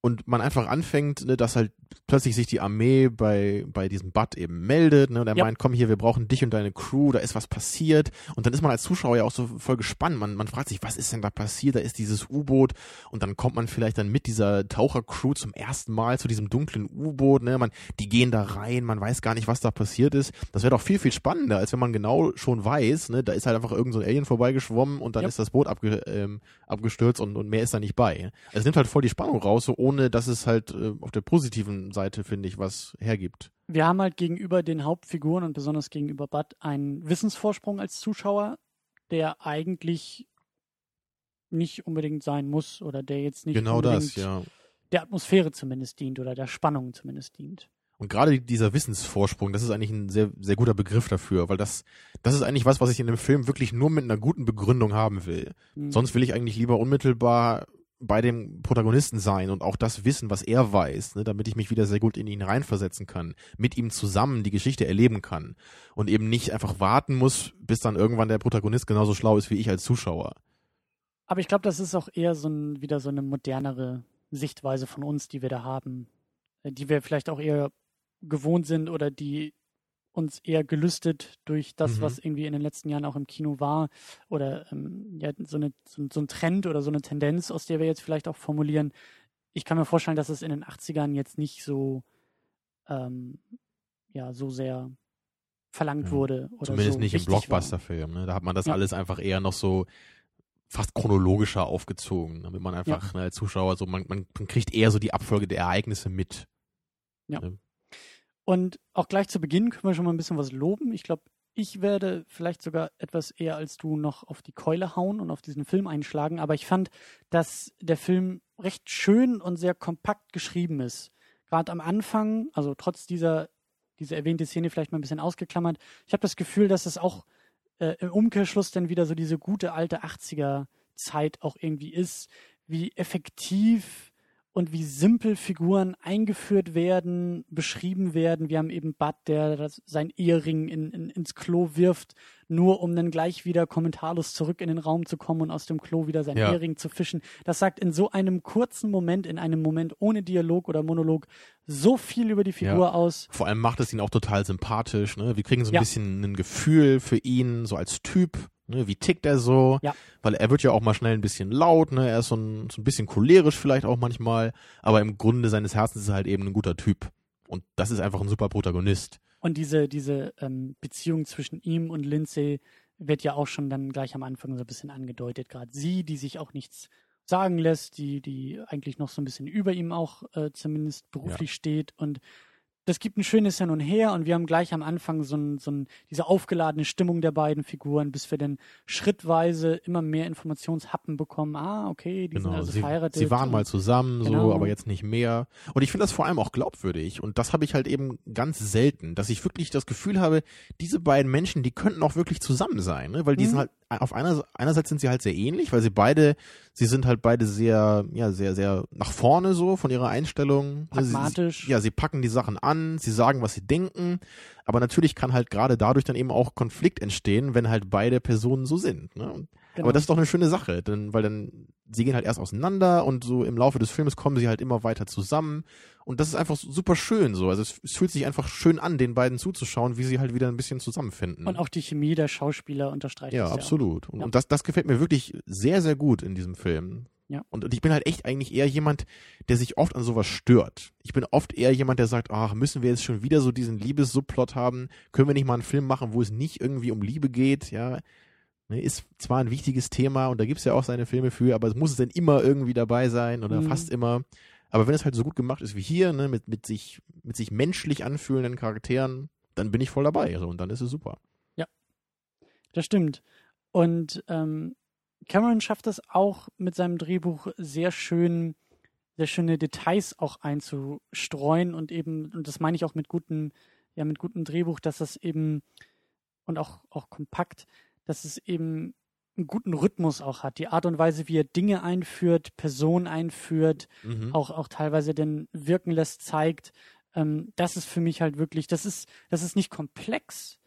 und man einfach anfängt, ne, dass halt plötzlich sich die Armee bei, bei diesem Bud eben meldet, ne, und er ja. meint, komm hier, wir brauchen dich und deine Crew, da ist was passiert. Und dann ist man als Zuschauer ja auch so voll gespannt. Man, man fragt sich, was ist denn da passiert? Da ist dieses U-Boot und dann kommt man vielleicht dann mit dieser Tauchercrew zum ersten Mal zu diesem dunklen U-Boot, ne, man, die gehen da rein, man weiß gar nicht, was da passiert ist. Das wäre doch viel, viel spannender, als wenn man genau schon weiß, ne, da ist halt einfach irgend so ein Alien vorbeigeschwommen und dann ja. ist das Boot abge, ähm, abgestürzt und, und mehr ist da nicht bei. Es nimmt halt voll die Spannung raus, so ohne dass es halt äh, auf der positiven Seite, finde ich, was hergibt.
Wir haben halt gegenüber den Hauptfiguren und besonders gegenüber Bud einen Wissensvorsprung als Zuschauer, der eigentlich nicht unbedingt sein muss oder der jetzt nicht
genau
unbedingt
das, ja.
der Atmosphäre zumindest dient oder der Spannung zumindest dient.
Und gerade dieser Wissensvorsprung, das ist eigentlich ein sehr, sehr guter Begriff dafür, weil das, das ist eigentlich was, was ich in dem Film wirklich nur mit einer guten Begründung haben will. Mhm. Sonst will ich eigentlich lieber unmittelbar bei dem Protagonisten sein und auch das wissen, was er weiß, ne, damit ich mich wieder sehr gut in ihn reinversetzen kann, mit ihm zusammen die Geschichte erleben kann und eben nicht einfach warten muss, bis dann irgendwann der Protagonist genauso schlau ist wie ich als Zuschauer.
Aber ich glaube, das ist auch eher so ein, wieder so eine modernere Sichtweise von uns, die wir da haben, äh, die wir vielleicht auch eher gewohnt sind oder die uns eher gelüstet durch das, mhm. was irgendwie in den letzten Jahren auch im Kino war oder ähm, ja, so, eine, so, so, ein Trend oder so eine Tendenz, aus der wir jetzt vielleicht auch formulieren. Ich kann mir vorstellen, dass es in den 80ern jetzt nicht so, ähm, ja, so sehr verlangt ja. wurde. Oder
Zumindest
so
nicht im Blockbuster-Film. Ne? Da hat man das ja. alles einfach eher noch so fast chronologischer aufgezogen, damit man einfach ja. ne, als Zuschauer so, man, man, kriegt eher so die Abfolge der Ereignisse mit.
Ja. Ne? Und auch gleich zu Beginn können wir schon mal ein bisschen was loben. Ich glaube, ich werde vielleicht sogar etwas eher als du noch auf die Keule hauen und auf diesen Film einschlagen. Aber ich fand, dass der Film recht schön und sehr kompakt geschrieben ist. Gerade am Anfang, also trotz dieser, dieser erwähnte Szene vielleicht mal ein bisschen ausgeklammert. Ich habe das Gefühl, dass es auch äh, im Umkehrschluss dann wieder so diese gute alte 80er Zeit auch irgendwie ist, wie effektiv und wie simpel Figuren eingeführt werden, beschrieben werden. Wir haben eben Bud, der das, sein Ehering in, in, ins Klo wirft, nur um dann gleich wieder kommentarlos zurück in den Raum zu kommen und aus dem Klo wieder sein ja. Ehering zu fischen. Das sagt in so einem kurzen Moment, in einem Moment ohne Dialog oder Monolog, so viel über die Figur ja. aus.
Vor allem macht es ihn auch total sympathisch. Ne? Wir kriegen so ein ja. bisschen ein Gefühl für ihn, so als Typ. Ne, wie tickt er so? Ja. Weil er wird ja auch mal schnell ein bisschen laut, ne? Er ist so ein, so ein bisschen cholerisch vielleicht auch manchmal, aber im Grunde seines Herzens ist er halt eben ein guter Typ. Und das ist einfach ein super Protagonist.
Und diese, diese ähm, Beziehung zwischen ihm und Lindsay wird ja auch schon dann gleich am Anfang so ein bisschen angedeutet. Gerade sie, die sich auch nichts sagen lässt, die, die eigentlich noch so ein bisschen über ihm auch äh, zumindest beruflich ja. steht und das gibt ein schönes Hin und Her und wir haben gleich am Anfang so, ein, so ein, diese aufgeladene Stimmung der beiden Figuren, bis wir dann schrittweise immer mehr Informationshappen bekommen. Ah, okay, die genau. sind also
sie,
verheiratet.
Sie waren mal zusammen, genau. so, aber jetzt nicht mehr. Und ich finde das vor allem auch glaubwürdig und das habe ich halt eben ganz selten, dass ich wirklich das Gefühl habe, diese beiden Menschen, die könnten auch wirklich zusammen sein, ne? weil die mhm. sind halt auf einer einerseits sind sie halt sehr ähnlich, weil sie beide, sie sind halt beide sehr, ja, sehr, sehr nach vorne so von ihrer Einstellung.
Pragmatisch.
Sie, ja, sie packen die Sachen an, sie sagen, was sie denken, aber natürlich kann halt gerade dadurch dann eben auch Konflikt entstehen, wenn halt beide Personen so sind. Ne? Genau. Aber das ist doch eine schöne Sache, denn, weil dann, sie gehen halt erst auseinander und so im Laufe des Films kommen sie halt immer weiter zusammen. Und das ist einfach super schön so. Also es, es fühlt sich einfach schön an, den beiden zuzuschauen, wie sie halt wieder ein bisschen zusammenfinden.
Und auch die Chemie der Schauspieler unterstreicht
ja,
das
absolut.
Ja,
und, und das, das gefällt mir wirklich sehr, sehr gut in diesem Film.
Ja.
Und, ich bin halt echt eigentlich eher jemand, der sich oft an sowas stört. Ich bin oft eher jemand, der sagt, ach, müssen wir jetzt schon wieder so diesen Liebessubplot haben? Können wir nicht mal einen Film machen, wo es nicht irgendwie um Liebe geht? Ja, ist zwar ein wichtiges Thema und da gibt es ja auch seine Filme für, aber es muss es denn immer irgendwie dabei sein oder mhm. fast immer. Aber wenn es halt so gut gemacht ist wie hier, ne, mit, mit, sich, mit sich menschlich anfühlenden Charakteren, dann bin ich voll dabei. Also, und dann ist es super.
Ja, das stimmt. Und ähm, Cameron schafft es auch mit seinem Drehbuch sehr schön, sehr schöne Details auch einzustreuen und eben, und das meine ich auch mit guten, ja, mit gutem Drehbuch, dass das eben und auch, auch kompakt, dass es eben einen guten Rhythmus auch hat. Die Art und Weise, wie er Dinge einführt, Personen einführt,
Mhm.
auch, auch teilweise denn wirken lässt, zeigt. Ähm, das ist für mich halt wirklich, das ist, das ist nicht komplex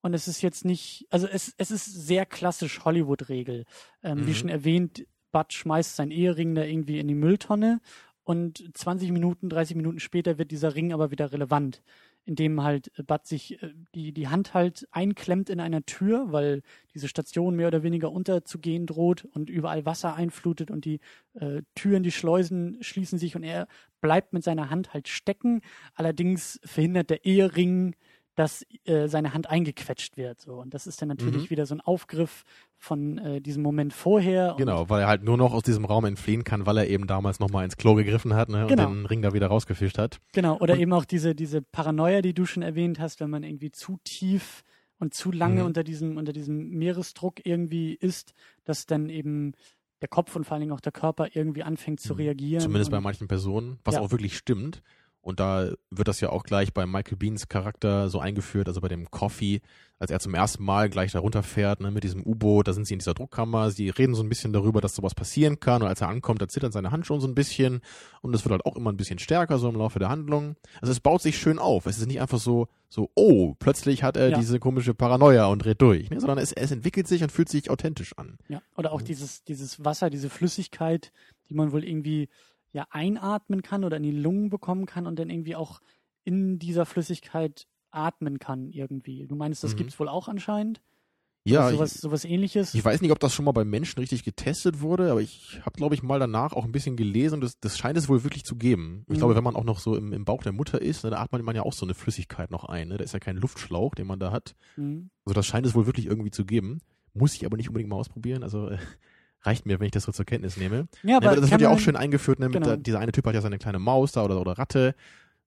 und es ist jetzt nicht, also es, es ist sehr klassisch Hollywood-Regel. Ähm, Wie
Mhm.
schon erwähnt, Bud schmeißt seinen Ehering da irgendwie in die Mülltonne und 20 Minuten, 30 Minuten später wird dieser Ring aber wieder relevant, indem halt Bud sich äh, die, die Hand halt einklemmt in einer Tür, weil diese Station mehr oder weniger unterzugehen droht und überall Wasser einflutet und die äh, Türen, die Schleusen schließen sich und er bleibt mit seiner Hand halt stecken. Allerdings verhindert der Ehering, dass äh, seine Hand eingequetscht wird. So. Und das ist dann natürlich
Mhm.
wieder so ein Aufgriff von äh, diesem Moment vorher.
Genau, weil er halt nur noch aus diesem Raum entfliehen kann, weil er eben damals nochmal ins Klo gegriffen hat ne,
Genau.
und den Ring da wieder rausgefischt hat.
Genau, oder
Und-
eben auch diese, diese Paranoia, die du schon erwähnt hast, wenn man irgendwie zu tief und zu lange
Mhm.
unter diesem, unter diesem Meeresdruck irgendwie ist, dass dann eben der Kopf und vor allen Dingen auch der Körper irgendwie anfängt zu
Mhm.
reagieren.
Zumindest bei manchen Personen, was
Ja.
auch wirklich stimmt. Und da wird das ja auch gleich bei Michael Beans Charakter so eingeführt, also bei dem Coffee, als er zum ersten Mal gleich da runterfährt, ne, mit diesem U-Boot, da sind sie in dieser Druckkammer, sie reden so ein bisschen darüber, dass sowas passieren kann und als er ankommt, da zittert seine Hand schon so ein bisschen und es wird halt auch immer ein bisschen stärker so im Laufe der Handlung. Also es baut sich schön auf. Es ist nicht einfach so, so, oh, plötzlich hat er
Ja.
diese komische Paranoia und dreht durch, ne, sondern es, es entwickelt sich und fühlt sich authentisch an.
ja, oder auch
Mhm.
dieses, dieses Wasser, diese Flüssigkeit, die man wohl irgendwie ja einatmen kann oder in die Lungen bekommen kann und dann irgendwie auch in dieser Flüssigkeit atmen kann irgendwie. Du meinst, das
Mhm.
gibt's wohl auch anscheinend?
Ja,
Oder sowas, sowas ähnliches?
Ich weiß nicht, ob das schon mal bei Menschen richtig getestet wurde, aber ich habe, glaube ich, mal danach auch ein bisschen gelesen und das, das scheint es wohl wirklich zu geben. Ich
Mhm.
glaube, wenn man auch noch so im, im Bauch der Mutter ist, ne, da atmet man ja auch so eine Flüssigkeit noch ein. Ne? Da ist ja kein Luftschlauch, den man da hat.
Mhm.
Also das scheint es wohl wirklich irgendwie zu geben. Muss ich aber nicht unbedingt mal ausprobieren. Also äh, reicht mir, wenn ich das so zur Kenntnis nehme.
Ja,
Ja, aber das wird ja auch schön eingeführt. Ne?
Genau.
der, dieser eine Typ hat ja seine kleine Maus da oder, oder Ratte.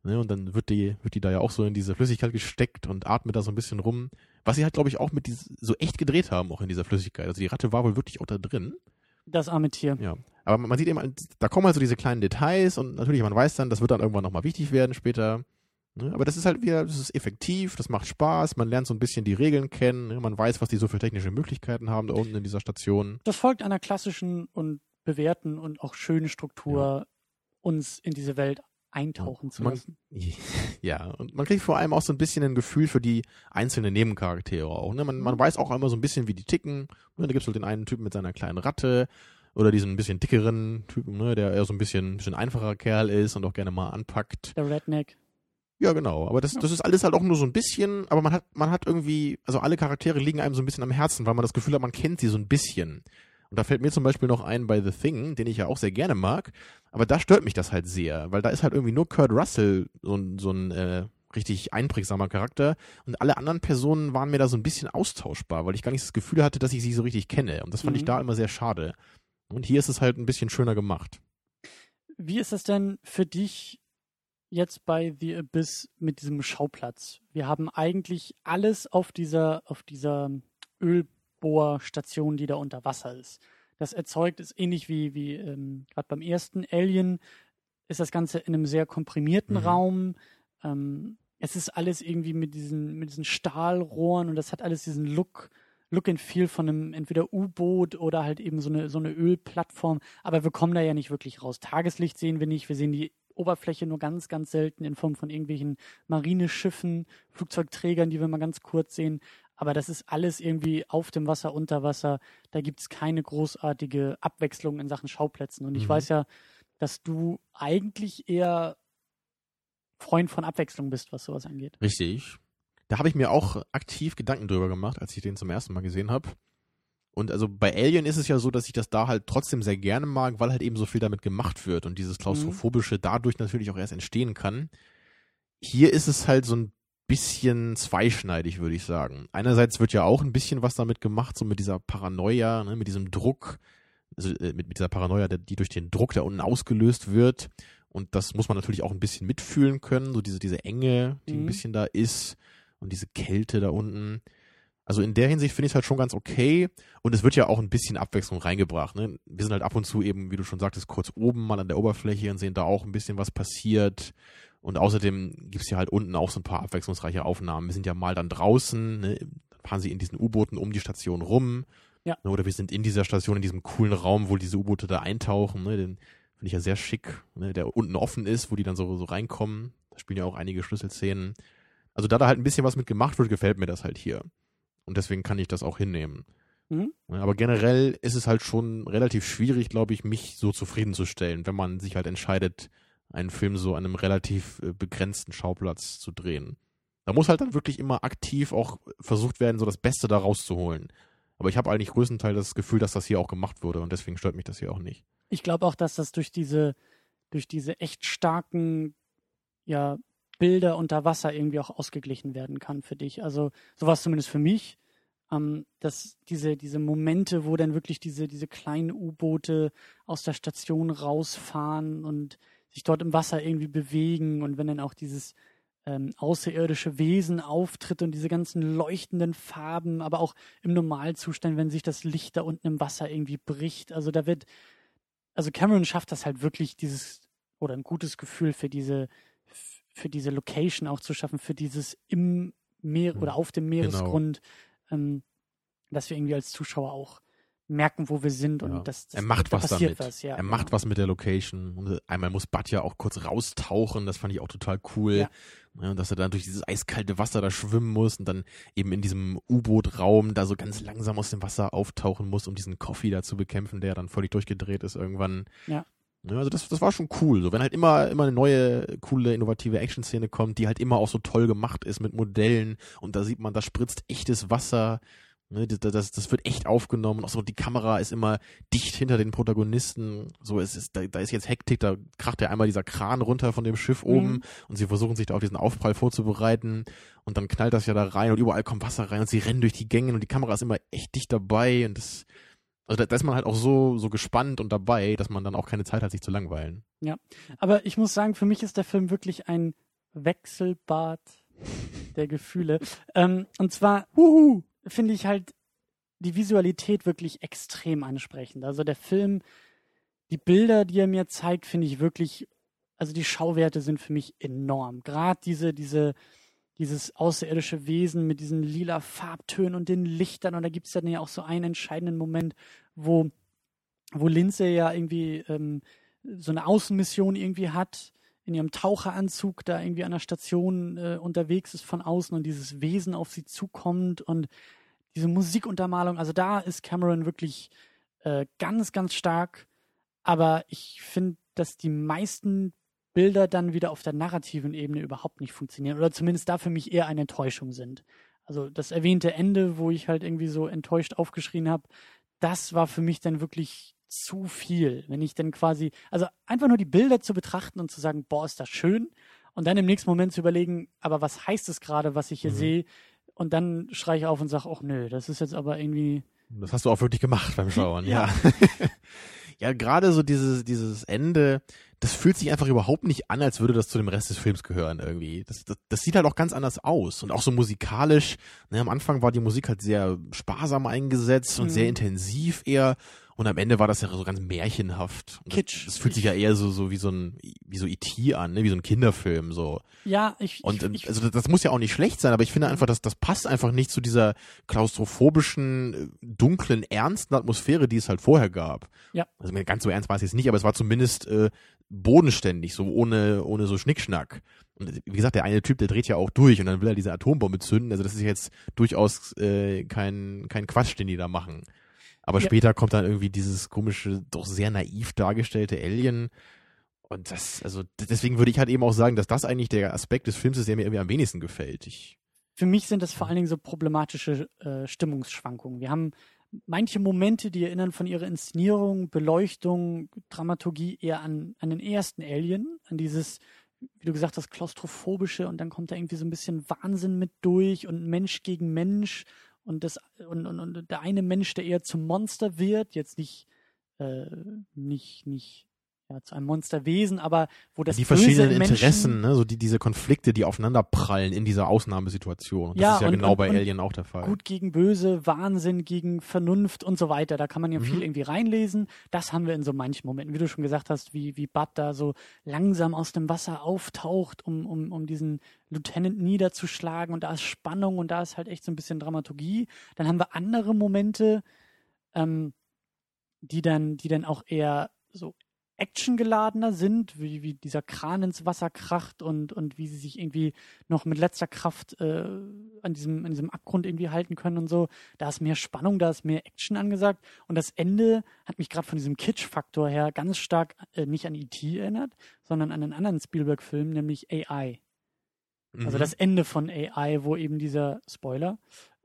Ne? Und dann wird die, wird die da ja auch so in diese Flüssigkeit gesteckt und atmet da so ein bisschen rum. Was sie halt, glaube ich, auch mit dies, so echt gedreht haben, auch in dieser Flüssigkeit. Also die Ratte war wohl wirklich auch da drin.
Das arme Tier.
Ja. Aber man man sieht eben, da kommen halt so diese kleinen Details und natürlich, man weiß dann, das wird dann irgendwann nochmal wichtig werden später. Ne? Aber das ist halt wieder, das ist effektiv, das macht Spaß, man lernt so ein bisschen die Regeln kennen, ne? man weiß, was die so für technische Möglichkeiten haben da unten in dieser Station.
Das folgt einer klassischen und bewährten und auch schönen Struktur, uns in diese Welt eintauchen zu
Man-
lassen. <laughs>
Ja, und man kriegt vor allem auch so ein bisschen ein Gefühl für die einzelnen Nebencharaktere auch. Ne? Man, man weiß auch immer so ein bisschen, wie die ticken. Ne? Da gibt's halt den einen Typen mit seiner kleinen Ratte oder diesen ein bisschen dickeren Typen, ne? der eher so ein bisschen, bisschen einfacher Kerl ist und auch gerne mal anpackt.
Der Redneck.
Ja, genau. Aber das,
Ja.
das ist alles halt auch nur so ein bisschen, aber man hat, man hat irgendwie, also alle Charaktere liegen einem so ein bisschen am Herzen, weil man das Gefühl hat, man kennt sie so ein bisschen. Und da fällt mir zum Beispiel noch ein bei The Thing, den ich ja auch sehr gerne mag, aber da stört mich das halt sehr, weil da ist halt irgendwie nur Kurt Russell so ein, so ein äh, richtig einprägsamer Charakter und alle anderen Personen waren mir da so ein bisschen austauschbar, weil ich gar nicht das Gefühl hatte, dass ich sie so richtig kenne. Und das fand ich
Mhm.
da immer sehr schade. Und hier ist es halt ein bisschen schöner gemacht.
Wie ist das denn für dich jetzt bei The Abyss mit diesem Schauplatz? Wir haben eigentlich alles auf dieser, auf dieser Ölbohrstation, die da unter Wasser ist. Das erzeugt ist ähnlich wie, wie ähm, gerade beim ersten Alien, ist das Ganze in einem sehr komprimierten
Mhm.
Raum. Ähm, es ist alles irgendwie mit diesen, mit diesen Stahlrohren und das hat alles diesen Look, Look and Feel von einem entweder U-Boot oder halt eben so eine, so eine Ölplattform. Aber wir kommen da ja nicht wirklich raus. Tageslicht sehen wir nicht. Wir sehen die Oberfläche nur ganz, ganz selten in Form von irgendwelchen Marineschiffen, Flugzeugträgern, die wir mal ganz kurz sehen. Aber das ist alles irgendwie auf dem Wasser, unter Wasser. Da gibt es keine großartige Abwechslung in Sachen Schauplätzen. Und ich
Mhm.
weiß ja, dass du eigentlich eher Freund von Abwechslung bist, was sowas angeht.
Richtig. Da habe ich mir auch aktiv Gedanken drüber gemacht, als ich den zum ersten Mal gesehen habe. Und also bei Alien ist es ja so, dass ich das da halt trotzdem sehr gerne mag, weil halt eben so viel damit gemacht wird und dieses klaustrophobische dadurch natürlich auch erst entstehen kann. Hier ist es halt so ein bisschen zweischneidig, würde ich sagen. Einerseits wird ja auch ein bisschen was damit gemacht, so mit dieser Paranoia, ne, mit diesem Druck, also äh, mit, mit dieser Paranoia, die durch den Druck da unten ausgelöst wird. Und das muss man natürlich auch ein bisschen mitfühlen können, so diese, diese Enge, die ein
Mhm.
bisschen da ist und diese Kälte da unten. Also in der Hinsicht finde ich es halt schon ganz okay. Und es wird ja auch ein bisschen Abwechslung reingebracht. Ne? Wir sind halt ab und zu eben, wie du schon sagtest, kurz oben mal an der Oberfläche und sehen da auch ein bisschen was passiert. Und außerdem gibt's ja halt unten auch so ein paar abwechslungsreiche Aufnahmen. Wir sind ja mal dann draußen, ne? fahren sie in diesen U-Booten um die Station rum.
Ja.
Ne, Oder wir sind in dieser Station, in diesem coolen Raum, wo diese U-Boote da eintauchen. Ne? Den finde ich ja sehr schick, ne? der unten offen ist, wo die dann so, so reinkommen. Da spielen ja auch einige Schlüsselszenen. Also da da halt ein bisschen was mit gemacht wird, gefällt mir das halt hier. Und deswegen kann ich das auch hinnehmen.
Mhm.
Aber generell ist es halt schon relativ schwierig, glaube ich, mich so zufriedenzustellen, wenn man sich halt entscheidet, einen Film so an einem relativ äh, begrenzten Schauplatz zu drehen. Da muss halt dann wirklich immer aktiv auch versucht werden, so das Beste da rauszuholen. Aber ich habe eigentlich größtenteils das Gefühl, dass das hier auch gemacht wurde und deswegen stört mich das hier auch nicht.
Ich glaube auch, dass das durch diese, durch diese echt starken, ja, Bilder unter Wasser irgendwie auch ausgeglichen werden kann für dich. Also sowas zumindest für mich. Ähm, dass diese, diese Momente, wo dann wirklich diese, diese kleinen U-Boote aus der Station rausfahren und sich dort im Wasser irgendwie bewegen und wenn dann auch dieses ähm, außerirdische Wesen auftritt und diese ganzen leuchtenden Farben, aber auch im Normalzustand, wenn sich das Licht da unten im Wasser irgendwie bricht. Also da wird, also Cameron schafft das halt wirklich, dieses oder ein gutes Gefühl für diese, für diese Location auch zu schaffen, für dieses im Meer
Hm,
oder auf dem Meeresgrund, ähm, dass wir irgendwie als Zuschauer auch merken, wo wir sind und
Ja.
das, das
er macht
da
was
passiert
damit.
was, ja.
er macht
genau.
was mit der Location. Und äh, einmal muss Bud ja auch kurz raustauchen, das fand ich auch total cool.
Ja.
Dass er dann durch dieses eiskalte Wasser da schwimmen muss und dann eben in diesem U-Boot-Raum da so ganz langsam aus dem Wasser auftauchen muss, um diesen Coffee da zu bekämpfen, der dann völlig durchgedreht ist irgendwann. Ja, also das, das war schon cool. So, wenn halt immer, immer eine neue, coole, innovative Action-Szene kommt, die halt immer auch so toll gemacht ist mit Modellen und da sieht man, da spritzt echtes Wasser. Ne, das, das, das wird echt aufgenommen. Auch so die Kamera ist immer dicht hinter den Protagonisten. So, es ist, da, da ist jetzt Hektik, da kracht ja einmal dieser Kran runter von dem Schiff oben
Mhm.
und sie versuchen sich da auf diesen Aufprall vorzubereiten und dann knallt das ja da rein und überall kommt Wasser rein und sie rennen durch die Gänge und die Kamera ist immer echt dicht dabei und das, also da, da ist man halt auch so, so gespannt und dabei, dass man dann auch keine Zeit hat, sich zu langweilen.
Aber ich muss sagen, für mich ist der Film wirklich ein Wechselbad der Gefühle. <laughs> Ähm, und zwar finde ich halt die Visualität wirklich extrem ansprechend. Also der Film, die Bilder, die er mir zeigt, finde ich wirklich, also die Schauwerte sind für mich enorm. Gerade diese, diese, dieses außerirdische Wesen mit diesen lila Farbtönen und den Lichtern. Und da gibt es dann ja auch so einen entscheidenden Moment, wo, wo Lindsay ja irgendwie ähm, so eine Außenmission irgendwie hat, in ihrem Taucheranzug da irgendwie an der Station äh, unterwegs ist von außen und dieses Wesen auf sie zukommt und diese Musikuntermalung, also da ist Cameron wirklich äh, ganz, ganz stark. Aber ich finde, dass die meisten Bilder dann wieder auf der narrativen Ebene überhaupt nicht funktionieren oder zumindest da für mich eher eine Enttäuschung sind. Also das erwähnte Ende, wo ich halt irgendwie so enttäuscht aufgeschrien habe, das war für mich dann wirklich zu viel. Wenn ich dann quasi, also einfach nur die Bilder zu betrachten und zu sagen, boah, ist das schön. Und dann im nächsten Moment zu überlegen, aber was heißt es gerade, was ich hier
Mhm.
sehe? Und dann schreie ich auf und sage, ach nö, das ist jetzt aber irgendwie,
Das hast du auch wirklich gemacht beim <laughs> Schauen, ja.
Ja. <laughs>
Ja, gerade so dieses, dieses Ende, das fühlt sich einfach überhaupt nicht an, als würde das zu dem Rest des Films gehören irgendwie. Das, das, das sieht halt auch ganz anders aus und auch so musikalisch. Ne, am Anfang war die Musik halt sehr sparsam eingesetzt und
Mhm.
sehr intensiv eher. Und am Ende war das ja so ganz märchenhaft. Und das,
Kitsch.
Das fühlt sich ja eher so, so wie so ein, wie so E.T. an, ne? wie so ein Kinderfilm, so.
ja, ich,
Und ähm,
ich,
also das, das muss ja auch nicht schlecht sein, aber ich finde einfach, dass das passt einfach nicht zu dieser klaustrophobischen, äh, dunklen, ernsten Atmosphäre, die es halt vorher gab.
Ja.
Also ganz so ernst war es jetzt nicht, aber es war zumindest äh, bodenständig, so ohne ohne so Schnickschnack. Und äh, wie gesagt, der eine Typ, der dreht ja auch durch und dann will er diese Atombombe zünden. Also das ist jetzt durchaus äh, kein kein Quatsch, den die da machen. Aber
Ja.
später kommt dann irgendwie dieses komische, doch sehr naiv dargestellte Alien. Und das, also deswegen würde ich halt eben auch sagen, dass das eigentlich der Aspekt des Films ist, der mir irgendwie am wenigsten gefällt. Ich,
für mich sind das vor allen Dingen so problematische äh, Stimmungsschwankungen. Wir haben manche Momente, die erinnern von ihrer Inszenierung, Beleuchtung, Dramaturgie eher an, an den ersten Alien, an dieses, wie du gesagt hast, klaustrophobische und dann kommt da irgendwie so ein bisschen Wahnsinn mit durch und Mensch gegen Mensch und das und, und, und der eine Mensch, der eher zum Monster wird, jetzt nicht äh, nicht nicht ja, zu einem Monsterwesen, aber wo das
die
Böse
verschiedenen
Menschen-
Interessen, ne, so die, diese Konflikte, die aufeinander prallen in dieser Ausnahmesituation. Und das
Ja,
ist ja
und-
genau
und-
bei
und
Alien auch der Fall.
Gut gegen Böse, Wahnsinn gegen Vernunft und so weiter. Da kann man ja
Mhm.
viel irgendwie reinlesen. Das haben wir in so manchen Momenten, wie du schon gesagt hast, wie, wie Bud da so langsam aus dem Wasser auftaucht, um, um, um diesen Lieutenant niederzuschlagen. Und da ist Spannung und da ist halt echt so ein bisschen Dramaturgie. Dann haben wir andere Momente, ähm, die dann, die dann auch eher so actiongeladener sind, wie, wie dieser Kran ins Wasser kracht und, und wie sie sich irgendwie noch mit letzter Kraft äh, an, diesem, an diesem Abgrund irgendwie halten können und so. Da ist mehr Spannung, da ist mehr Action angesagt. Und das Ende hat mich gerade von diesem Kitsch-Faktor her ganz stark äh, nicht an E.T. erinnert, sondern an einen anderen Spielberg-Film, nämlich AI. Also
Mhm.
das Ende von AI, wo eben dieser Spoiler,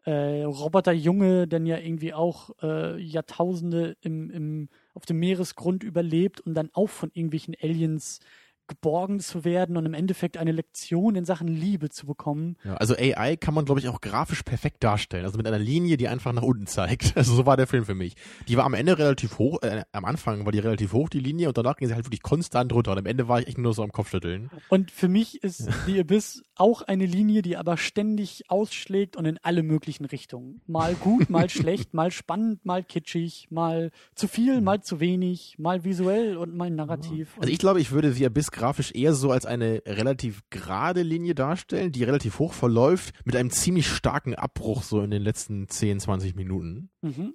äh, Roboterjunge dann ja irgendwie auch äh, Jahrtausende im, im, auf dem Meeresgrund überlebt und dann auch von irgendwelchen Aliens geborgen zu werden und im Endeffekt eine Lektion in Sachen Liebe zu bekommen.
Ja, also AI kann man, glaube ich, auch grafisch perfekt darstellen. Also mit einer Linie, die einfach nach unten zeigt. <laughs> Also so war der Film für mich. Die war am Ende relativ hoch, äh, am Anfang war die relativ hoch, die Linie, und danach ging sie halt wirklich konstant runter. Und am Ende war ich echt nur so am Kopfschütteln.
Und für mich ist <laughs> The Abyss auch eine Linie, die aber ständig ausschlägt und in alle möglichen Richtungen. Mal gut, mal <laughs> schlecht, mal spannend, mal kitschig, mal zu viel, mal zu wenig, mal visuell und mal narrativ.
Also ich glaube, ich würde The Abyss grafisch eher so als eine relativ gerade Linie darstellen, die relativ hoch verläuft, mit einem ziemlich starken Abbruch so in den letzten 10, 20 Minuten.
Mhm.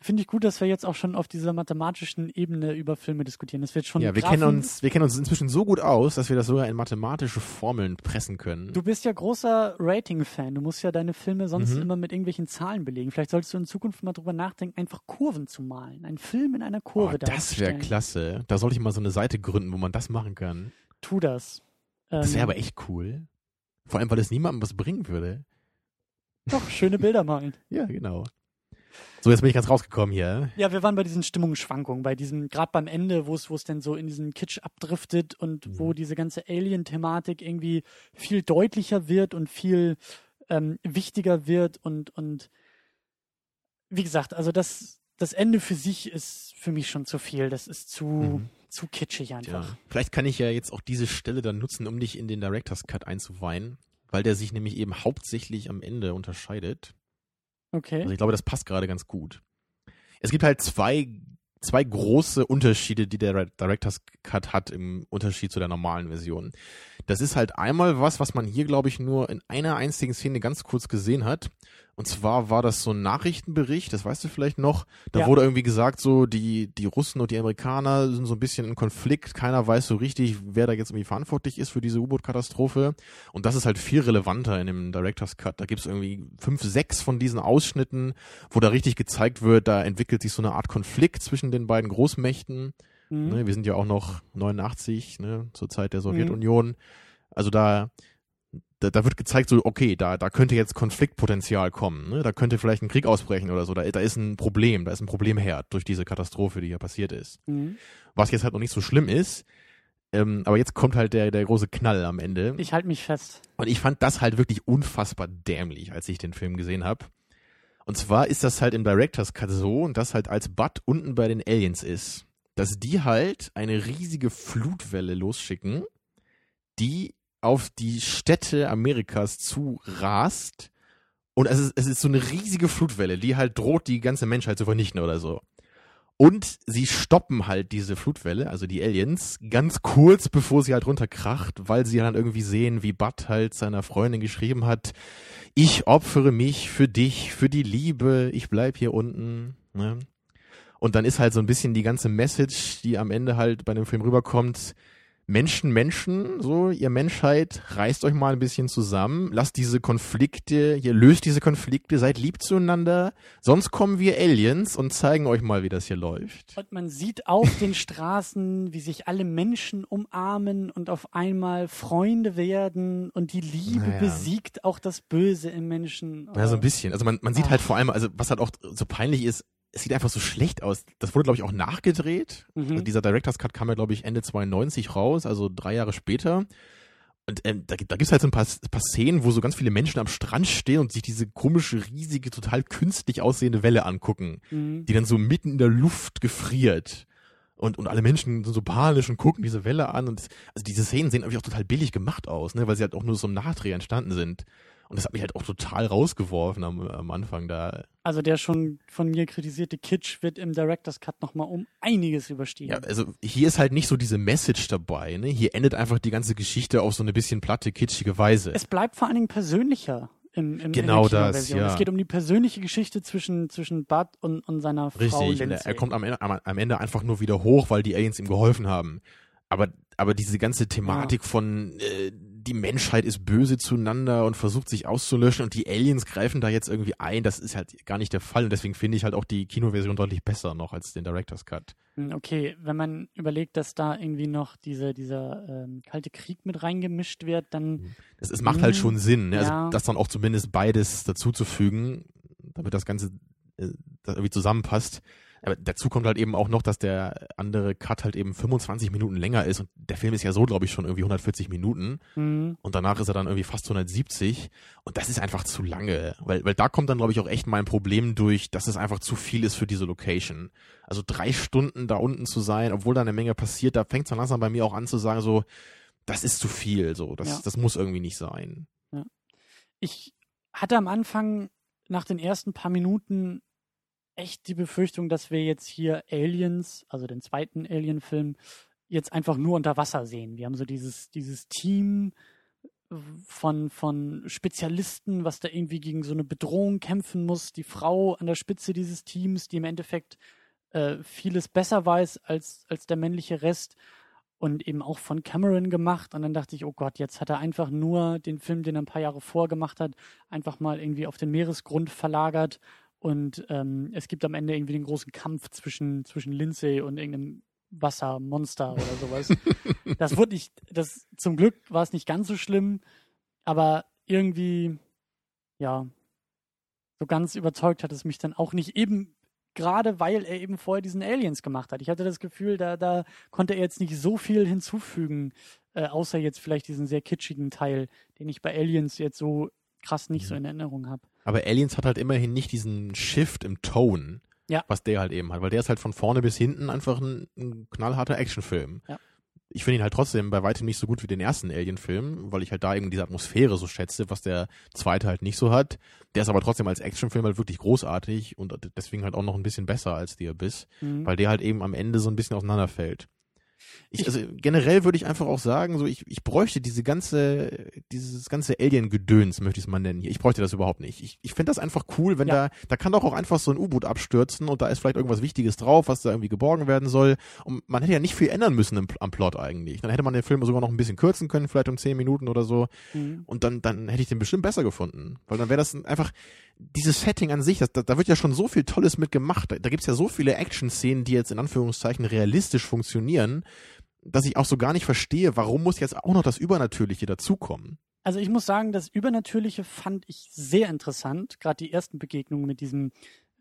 Finde ich gut, dass wir jetzt auch schon auf dieser mathematischen Ebene über Filme diskutieren. Das wird schon
Ja, wir
Graphen-
kennen uns, wir kennen uns inzwischen so gut aus, dass wir das sogar in mathematische Formeln pressen können.
Du bist ja großer Rating-Fan. Du musst ja deine Filme sonst
Mhm.
immer mit irgendwelchen Zahlen belegen. Vielleicht solltest du in Zukunft mal drüber nachdenken, einfach Kurven zu malen. Einen Film in einer
oh,
Kurve
das wäre klasse. Da sollte ich mal so eine Seite gründen, wo man das machen kann.
Tu das.
Das wäre
Ähm,
aber echt cool. Vor allem, weil es niemandem was bringen würde.
Doch, schöne Bilder malen. <laughs>
Ja, genau. So, jetzt bin ich ganz rausgekommen hier.
Ja, wir waren bei diesen Stimmungsschwankungen, bei diesem, gerade beim Ende, wo es, wo es denn so in diesen Kitsch abdriftet und
Mhm.
wo diese ganze Alien-Thematik irgendwie viel deutlicher wird und viel ähm, wichtiger wird und, und wie gesagt, also das, das Ende für sich ist für mich schon zu viel. Das ist zu,
Mhm.
zu kitschig einfach.
Ja. Vielleicht kann ich ja jetzt auch diese Stelle dann nutzen, um dich in den Director's Cut einzuweihen, weil der sich nämlich eben hauptsächlich am Ende unterscheidet.
Okay.
Also ich glaube, das passt gerade ganz gut. Es gibt halt zwei, zwei große Unterschiede, die der Director's Cut hat im Unterschied zu der normalen Version. Das ist halt einmal was, was man hier, glaube ich, nur in einer einzigen Szene ganz kurz gesehen hat. Und zwar war das so ein Nachrichtenbericht, das weißt du vielleicht noch. Da
Ja.
wurde irgendwie gesagt, so die, die Russen und die Amerikaner sind so ein bisschen in Konflikt. Keiner weiß so richtig, wer da jetzt irgendwie verantwortlich ist für diese U-Boot-Katastrophe. Und das ist halt viel relevanter in dem Director's Cut. Da gibt's irgendwie fünf, sechs von diesen Ausschnitten, wo da richtig gezeigt wird, da entwickelt sich so eine Art Konflikt zwischen den beiden Großmächten.
Mhm.
Ne, wir sind ja auch noch 89, ne, zur Zeit der Sowjetunion. Also da, da, da wird gezeigt, so, okay, da, da könnte jetzt Konfliktpotenzial kommen. Ne? Da könnte vielleicht ein Krieg ausbrechen oder so. Da, da ist ein Problem, da ist ein Problemherd durch diese Katastrophe, die hier passiert ist.
Mhm.
Was jetzt halt noch nicht so schlimm ist. Ähm, aber jetzt kommt halt der, der große Knall am Ende.
Ich halte mich fest.
Und ich fand das halt wirklich unfassbar dämlich, als ich den Film gesehen habe. Und zwar ist das halt im Director's Cut so, und das halt als Bud unten bei den Aliens ist, dass die halt eine riesige Flutwelle losschicken, die auf die Städte Amerikas zu rast. Und es ist, es ist so eine riesige Flutwelle, die halt droht, die ganze Menschheit zu vernichten oder so. Und sie stoppen halt diese Flutwelle, also die Aliens, ganz kurz bevor sie halt runterkracht, weil sie dann irgendwie sehen, wie Bud halt seiner Freundin geschrieben hat, ich opfere mich für dich, für die Liebe, ich bleib hier unten. Ne? Und dann ist halt so ein bisschen die ganze Message, die am Ende halt bei dem Film rüberkommt, Menschen, Menschen, so, ihr Menschheit, reißt euch mal ein bisschen zusammen, lasst diese Konflikte, ihr löst diese Konflikte, seid lieb zueinander, sonst kommen wir Aliens und zeigen euch mal, wie das hier läuft.
Und man sieht auf den Straßen, wie sich alle Menschen umarmen und auf einmal Freunde werden und die Liebe
Naja.
besiegt auch das Böse im Menschen.
Ja, so ein bisschen. Also man, man sieht
Ah.
halt vor allem, also was halt auch so peinlich ist, es sieht einfach so schlecht aus. Das wurde, glaube ich, auch nachgedreht.
Mhm.
Also dieser Director's Cut kam ja, glaube ich, Ende 92 raus, also drei Jahre später. Und ähm, da, gibt- da gibt's halt so ein paar, paar Szenen, wo so ganz viele Menschen am Strand stehen und sich diese komische, riesige, total künstlich aussehende Welle angucken,
Mhm.
die dann so mitten in der Luft gefriert. Und, und alle Menschen sind so panisch und gucken diese Welle an. Und das, also diese Szenen sehen natürlich auch total billig gemacht aus, ne, weil sie halt auch nur so im Nachdreh entstanden sind. Und das hat mich halt auch total rausgeworfen am, am Anfang da.
Also der schon von mir kritisierte Kitsch wird im Director's Cut nochmal um einiges überstiegen.
Ja, also hier ist halt nicht so diese Message dabei, ne? Hier endet einfach die ganze Geschichte auf so eine bisschen platte, kitschige Weise.
es bleibt vor allen Dingen persönlicher Im, im,
Genau
in der
das, ja.
Es geht um die persönliche Geschichte zwischen, zwischen Bud und, und seiner Frau
Richtig,
Lindsay.
er kommt am Ende, am, am Ende einfach nur wieder hoch, weil die Aliens ihm geholfen haben. Aber, aber diese ganze Thematik von äh, die Menschheit ist böse zueinander und versucht sich auszulöschen und die Aliens greifen da jetzt irgendwie ein, das ist halt gar nicht der Fall. Und deswegen finde ich halt auch die Kinoversion deutlich besser noch als den Director's Cut.
Hm, Okay, wenn man überlegt, dass da irgendwie noch diese, dieser ähm, kalte Krieg mit reingemischt wird, dann
Es, es macht halt
Mhm.
schon Sinn, ne? also
Ja.
das dann auch zumindest beides dazuzufügen, damit das Ganze äh, das irgendwie zusammenpasst. Aber dazu kommt halt eben auch noch, dass der andere Cut halt eben 25 Minuten länger ist und der Film ist ja so, glaube ich, schon irgendwie 140 Minuten
hm,
und danach ist er dann irgendwie fast 170 und das ist einfach zu lange, weil, weil da kommt dann, glaube ich, auch echt mein Problem durch, dass es einfach zu viel ist für diese Location. Also drei Stunden da unten zu sein, obwohl da eine Menge passiert, da fängt es dann langsam bei mir auch an zu sagen, so, das ist zu viel, so, das,
Ja.
das muss irgendwie nicht sein.
ich hatte am Anfang nach den ersten paar Minuten echt die Befürchtung, dass wir jetzt hier Aliens, also den zweiten Alien-Film, jetzt einfach nur unter Wasser sehen. Wir haben so dieses, dieses Team von, von Spezialisten, was da irgendwie gegen so eine Bedrohung kämpfen muss. Die Frau an der Spitze dieses Teams, die im Endeffekt äh, vieles besser weiß als, als der männliche Rest und eben auch von Cameron gemacht. Und dann dachte ich, oh Gott, jetzt hat er einfach nur den Film, den er ein paar Jahre vorgemacht hat, einfach mal irgendwie auf den Meeresgrund verlagert. Und ähm, es gibt am Ende irgendwie den großen Kampf zwischen, zwischen Lindsay und irgendeinem Wassermonster oder sowas. <laughs> das wurde nicht, das zum Glück war es nicht ganz so schlimm, aber irgendwie, ja, so ganz überzeugt hat es mich dann auch nicht. Eben gerade weil er eben vorher diesen Aliens gemacht hat. Ich hatte das Gefühl, da, da konnte er jetzt nicht so viel hinzufügen, äh, außer jetzt vielleicht diesen sehr kitschigen Teil, den ich bei Aliens jetzt so krass nicht so in Erinnerung habe.
Aber Aliens hat halt immerhin nicht diesen Shift im Tone,
Ja.
was der halt eben hat, weil der ist halt von vorne bis hinten einfach ein, ein knallharter Actionfilm.
Ja.
Ich finde ihn halt trotzdem bei weitem nicht so gut wie den ersten Alien-Film, weil ich halt da eben diese Atmosphäre so schätze, was der zweite halt nicht so hat. Der ist aber trotzdem als Actionfilm halt wirklich großartig und deswegen halt auch noch ein bisschen besser als The Abyss,
Mhm.
weil der halt eben am Ende so ein bisschen auseinanderfällt. Ich, also generell würde ich einfach auch sagen, so ich, ich bräuchte diese ganze, dieses ganze Alien-Gedöns, möchte ich es mal nennen hier. Ich bräuchte das überhaupt nicht. Ich, ich finde das einfach cool, wenn
Ja.
da, da kann doch auch einfach so ein U-Boot abstürzen und da ist vielleicht irgendwas Wichtiges drauf, was da irgendwie geborgen werden soll. Und man hätte ja nicht viel ändern müssen im, am Plot eigentlich. Dann hätte man den Film sogar noch ein bisschen kürzen können, vielleicht um zehn Minuten oder so.
Mhm.
Und dann, dann hätte ich den bestimmt besser gefunden. Weil dann wäre das einfach, dieses Setting an sich, das, da, da wird ja schon so viel Tolles mit gemacht. Da, da gibt's ja so viele Action-Szenen, die jetzt in Anführungszeichen realistisch funktionieren, dass ich auch so gar nicht verstehe, warum muss jetzt auch noch das Übernatürliche dazukommen.
Also ich muss sagen, das Übernatürliche fand ich sehr interessant, gerade die ersten Begegnungen mit diesem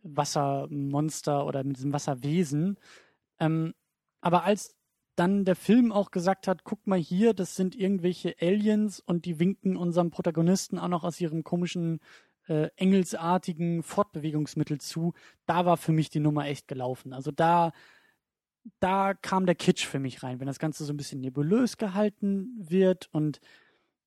Wassermonster oder mit diesem Wasserwesen. Ähm, aber als dann der Film auch gesagt hat, guck mal hier, das sind irgendwelche Aliens und die winken unserem Protagonisten auch noch aus ihrem komischen äh, engelsartigen Fortbewegungsmittel zu, da war für mich die Nummer echt gelaufen. Also da, da kam der Kitsch für mich rein, wenn das Ganze so ein bisschen nebulös gehalten wird und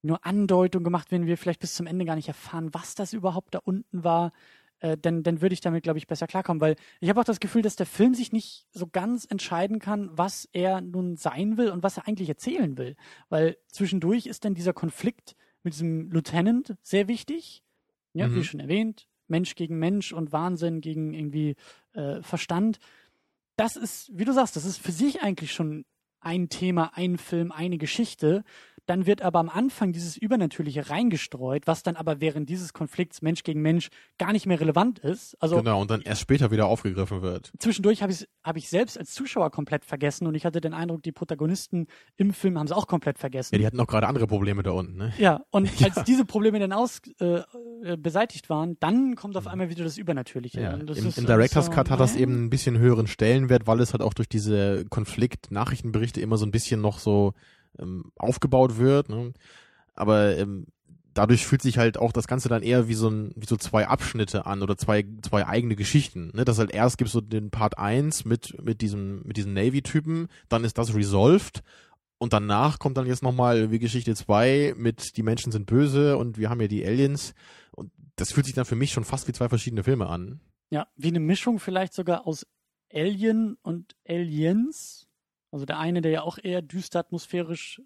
nur Andeutung gemacht werden, wir vielleicht bis zum Ende gar nicht erfahren, was das überhaupt da unten war, äh, dann, dann würde ich damit, glaube ich, besser klarkommen. Weil ich habe auch das Gefühl, dass der Film sich nicht so ganz entscheiden kann, was er nun sein will und was er eigentlich erzählen will. Weil zwischendurch ist dann dieser Konflikt mit diesem Lieutenant sehr wichtig. Ja,
Mhm.
wie schon erwähnt, Mensch gegen Mensch und Wahnsinn gegen irgendwie äh, Verstand. Das ist, wie du sagst, das ist für sich eigentlich schon ein Thema, ein Film, eine Geschichte. Dann wird aber am Anfang dieses Übernatürliche reingestreut, was dann aber während dieses Konflikts Mensch gegen Mensch gar nicht mehr relevant ist. Also
genau, und dann erst später wieder aufgegriffen wird.
zwischendurch habe ich hab ich selbst als Zuschauer komplett vergessen und ich hatte den Eindruck, die Protagonisten im Film haben es auch komplett vergessen.
Ja, die hatten auch gerade andere Probleme da unten, ne?
Ja, und <laughs>
Ja.
als diese Probleme dann aus äh, äh, beseitigt waren, dann kommt auf einmal wieder das Übernatürliche.
Ja,
das
Im,
ist
im Director's
so,
Cut hat das eben ein bisschen höheren Stellenwert, weil es halt auch durch diese Konflikt-Nachrichtenberichte immer so ein bisschen noch so ähm, aufgebaut wird. Ne? Aber ähm, dadurch fühlt sich halt auch das Ganze dann eher wie so ein, wie so zwei Abschnitte an oder zwei, zwei eigene Geschichten. Ne? Das halt erst gibt so den Part 1 mit, mit diesem, mit diesem Navy-Typen, dann ist das resolved und danach kommt dann jetzt nochmal wie Geschichte 2 mit die Menschen sind böse und wir haben ja die Aliens. Und das fühlt sich dann für mich schon fast wie zwei verschiedene Filme an.
Ja, wie eine Mischung vielleicht sogar aus Alien und Aliens. Also der eine, der ja auch eher düster atmosphärisch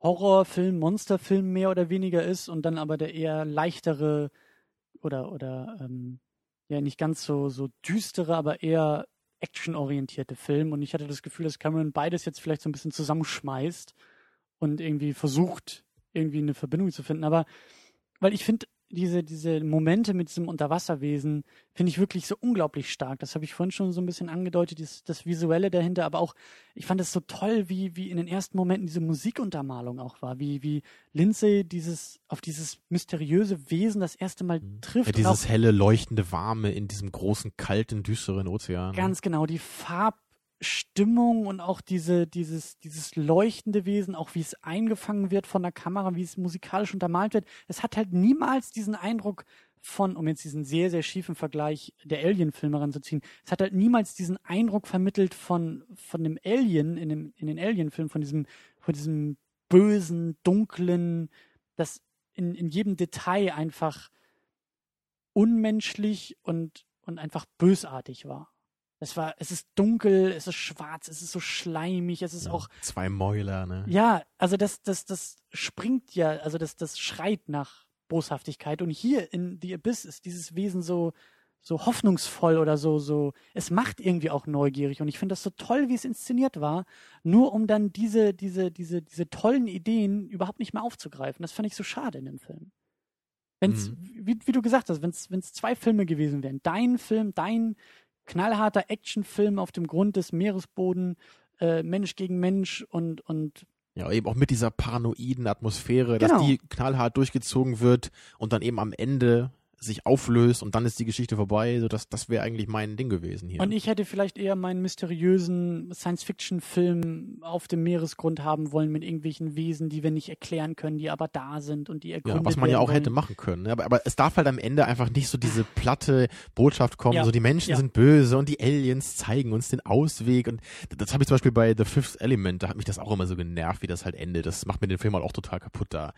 Horrorfilm, Monsterfilm mehr oder weniger ist und dann aber der eher leichtere oder oder ähm, ja nicht ganz so so düstere, aber eher actionorientierte Film. Und ich hatte das Gefühl, dass Cameron beides jetzt vielleicht so ein bisschen zusammenschmeißt und irgendwie versucht, irgendwie eine Verbindung zu finden. Aber weil ich finde, diese, diese Momente mit diesem Unterwasserwesen finde ich wirklich so unglaublich stark. Das habe ich vorhin schon so ein bisschen angedeutet, das, das Visuelle dahinter, aber auch, ich fand es so toll, wie, wie in den ersten Momenten diese Musikuntermalung auch war, wie, wie Lindsay dieses, auf dieses mysteriöse Wesen das erste Mal mhm. trifft. Ja,
dieses helle, leuchtende, warme in diesem großen, kalten, düsteren Ozean.
Ganz genau, die Farb, Stimmung und auch diese, dieses, dieses leuchtende Wesen, auch wie es eingefangen wird von der Kamera, wie es musikalisch untermalt wird. Es hat halt niemals diesen Eindruck von, um jetzt diesen sehr, sehr schiefen Vergleich der Alien-Filme ranzuziehen, es hat halt niemals diesen Eindruck vermittelt von, von dem Alien in, dem, in den Alien-Filmen, von diesem, von diesem bösen, dunklen, das in, in jedem Detail einfach unmenschlich und, und einfach bösartig war. Es war, es ist dunkel, es ist schwarz, es ist so schleimig, es ist ja, auch.
Zwei Mäuler, ne?
Ja, also das, das, das springt ja, also das, das schreit nach Boshaftigkeit. Und hier in The Abyss ist dieses Wesen so, so hoffnungsvoll oder so, so, es macht irgendwie auch neugierig. Und ich finde das so toll, wie es inszeniert war, nur um dann diese, diese, diese, diese tollen Ideen überhaupt nicht mehr aufzugreifen. Das fand ich so schade in dem Film. Wenn's, mhm. wie, wie du gesagt hast, wenn es zwei Filme gewesen wären, dein Film, dein knallharter Actionfilm auf dem Grund des Meeresboden, äh, Mensch gegen Mensch und, und
ja, eben auch mit dieser paranoiden Atmosphäre, genau. dass die knallhart durchgezogen wird und dann eben am Ende sich auflöst und dann ist die Geschichte vorbei. So das, das wäre eigentlich mein Ding gewesen hier.
Und ich hätte vielleicht eher meinen mysteriösen Science-Fiction-Film auf dem Meeresgrund haben wollen mit irgendwelchen Wesen, die wir nicht erklären können, die aber da sind und die erkundet
Ja, was man ja auch
wollen.
hätte machen können. Ne? Aber, aber es darf halt am Ende einfach nicht so diese platte Botschaft kommen, ja. so die Menschen ja. sind böse und die Aliens zeigen uns den Ausweg. Und das habe ich zum Beispiel bei The Fifth Element, da hat mich das auch immer so genervt, wie das halt endet. Das macht mir den Film halt auch total kaputt da.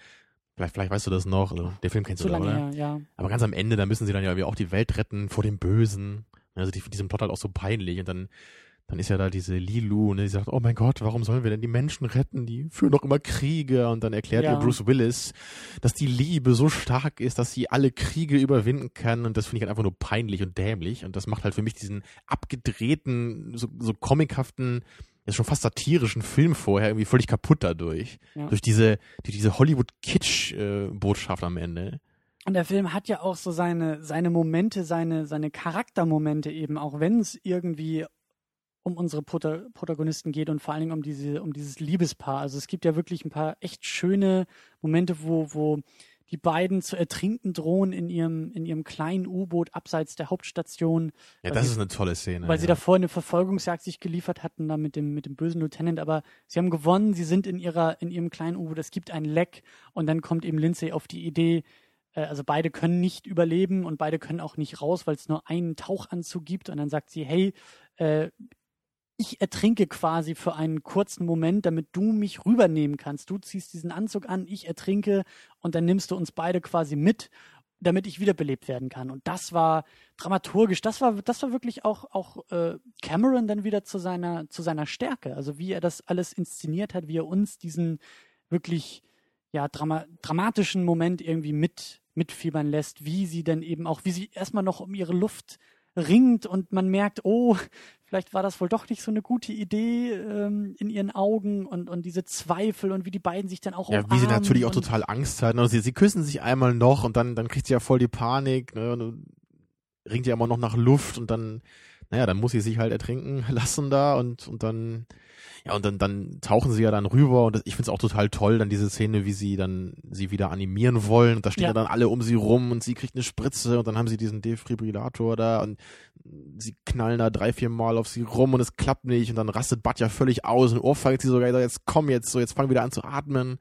Vielleicht, vielleicht weißt du das noch. Also, der Film kennst Zu du da, oder? Her,
ja.
Aber ganz am Ende, da müssen sie dann ja auch die Welt retten vor dem Bösen. Also die, diesem Plot halt auch so peinlich. Und dann, dann ist ja da diese Lilu, ne, die sagt, oh mein Gott, warum sollen wir denn die Menschen retten? Die führen doch immer Kriege. Und dann erklärt ja. ihr Bruce Willis, dass die Liebe so stark ist, dass sie alle Kriege überwinden kann. Und das finde ich halt einfach nur peinlich und dämlich. Und das macht halt für mich diesen abgedrehten, so, so comichaften ist schon fast satirischen Film vorher irgendwie völlig kaputt dadurch. Ja. Durch diese, durch diese Hollywood-Kitsch-Botschaft am Ende.
Und der Film hat ja auch so seine, seine Momente, seine, seine Charaktermomente eben, auch wenn es irgendwie um unsere Protagonisten geht und vor allen Dingen um diese, um dieses Liebespaar. Also es gibt ja wirklich ein paar echt schöne Momente, wo, wo die beiden zu ertrinken drohen in ihrem, in ihrem kleinen U-Boot abseits der Hauptstation.
Ja, das sie, ist eine tolle Szene.
Weil
ja.
sie davor eine Verfolgungsjagd sich geliefert hatten, da mit dem, mit dem bösen Lieutenant, aber sie haben gewonnen, sie sind in ihrer, in ihrem kleinen U-Boot, es gibt ein Leck und dann kommt eben Lindsay auf die Idee, äh, also beide können nicht überleben und beide können auch nicht raus, weil es nur einen Tauchanzug gibt und dann sagt sie, hey, äh, ich ertrinke quasi für einen kurzen Moment, damit du mich rübernehmen kannst. Du ziehst diesen Anzug an, ich ertrinke und dann nimmst du uns beide quasi mit, damit ich wiederbelebt werden kann. Und das war dramaturgisch, das war, das war wirklich auch, auch äh, Cameron dann wieder zu seiner, zu seiner Stärke. Also wie er das alles inszeniert hat, wie er uns diesen wirklich ja, drama dramatischen Moment irgendwie mit, mitfiebern lässt, wie sie dann eben auch, wie sie erstmal noch um ihre Luft ringt und man merkt, oh, vielleicht war das wohl doch nicht so eine gute Idee ähm, in ihren Augen und, und diese Zweifel und wie die beiden sich dann auch
Ja, wie sie natürlich auch total Angst hatten. Also sie, sie küssen sich einmal noch und dann, dann kriegt sie ja voll die Panik ne, und ringt ja immer noch nach Luft und dann, naja, dann muss sie sich halt ertrinken <laughs> lassen da und, und dann ja, und dann, dann tauchen sie ja dann rüber und das, ich find's auch total toll, dann diese Szene, wie sie dann sie wieder animieren wollen und da stehen ja. dann alle um sie rum und sie kriegt eine Spritze und dann haben sie diesen Defibrillator da und sie knallen da drei, vier Mal auf sie rum und es klappt nicht und dann rastet Batja völlig aus und ohrfeigt sie sogar, jetzt komm jetzt, so jetzt fang wieder an zu atmen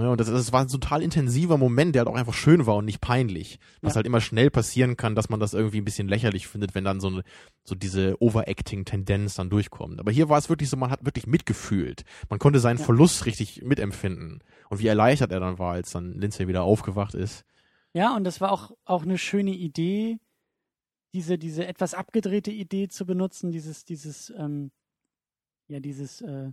ja, und das, das war ein total intensiver Moment, der halt auch einfach schön war und nicht peinlich. Was ja. halt immer schnell passieren kann, dass man das irgendwie ein bisschen lächerlich findet, wenn dann so, eine, so diese Overacting-Tendenz dann durchkommt. Aber hier war es wirklich so, man hat wirklich mitgefühlt. Man konnte seinen ja. Verlust richtig mitempfinden. Und wie erleichtert er dann war, als dann Lindsay wieder aufgewacht ist.
Ja, und das war auch, auch eine schöne Idee, diese, diese etwas abgedrehte Idee zu benutzen, dieses, dieses, ähm, ja, dieses, äh,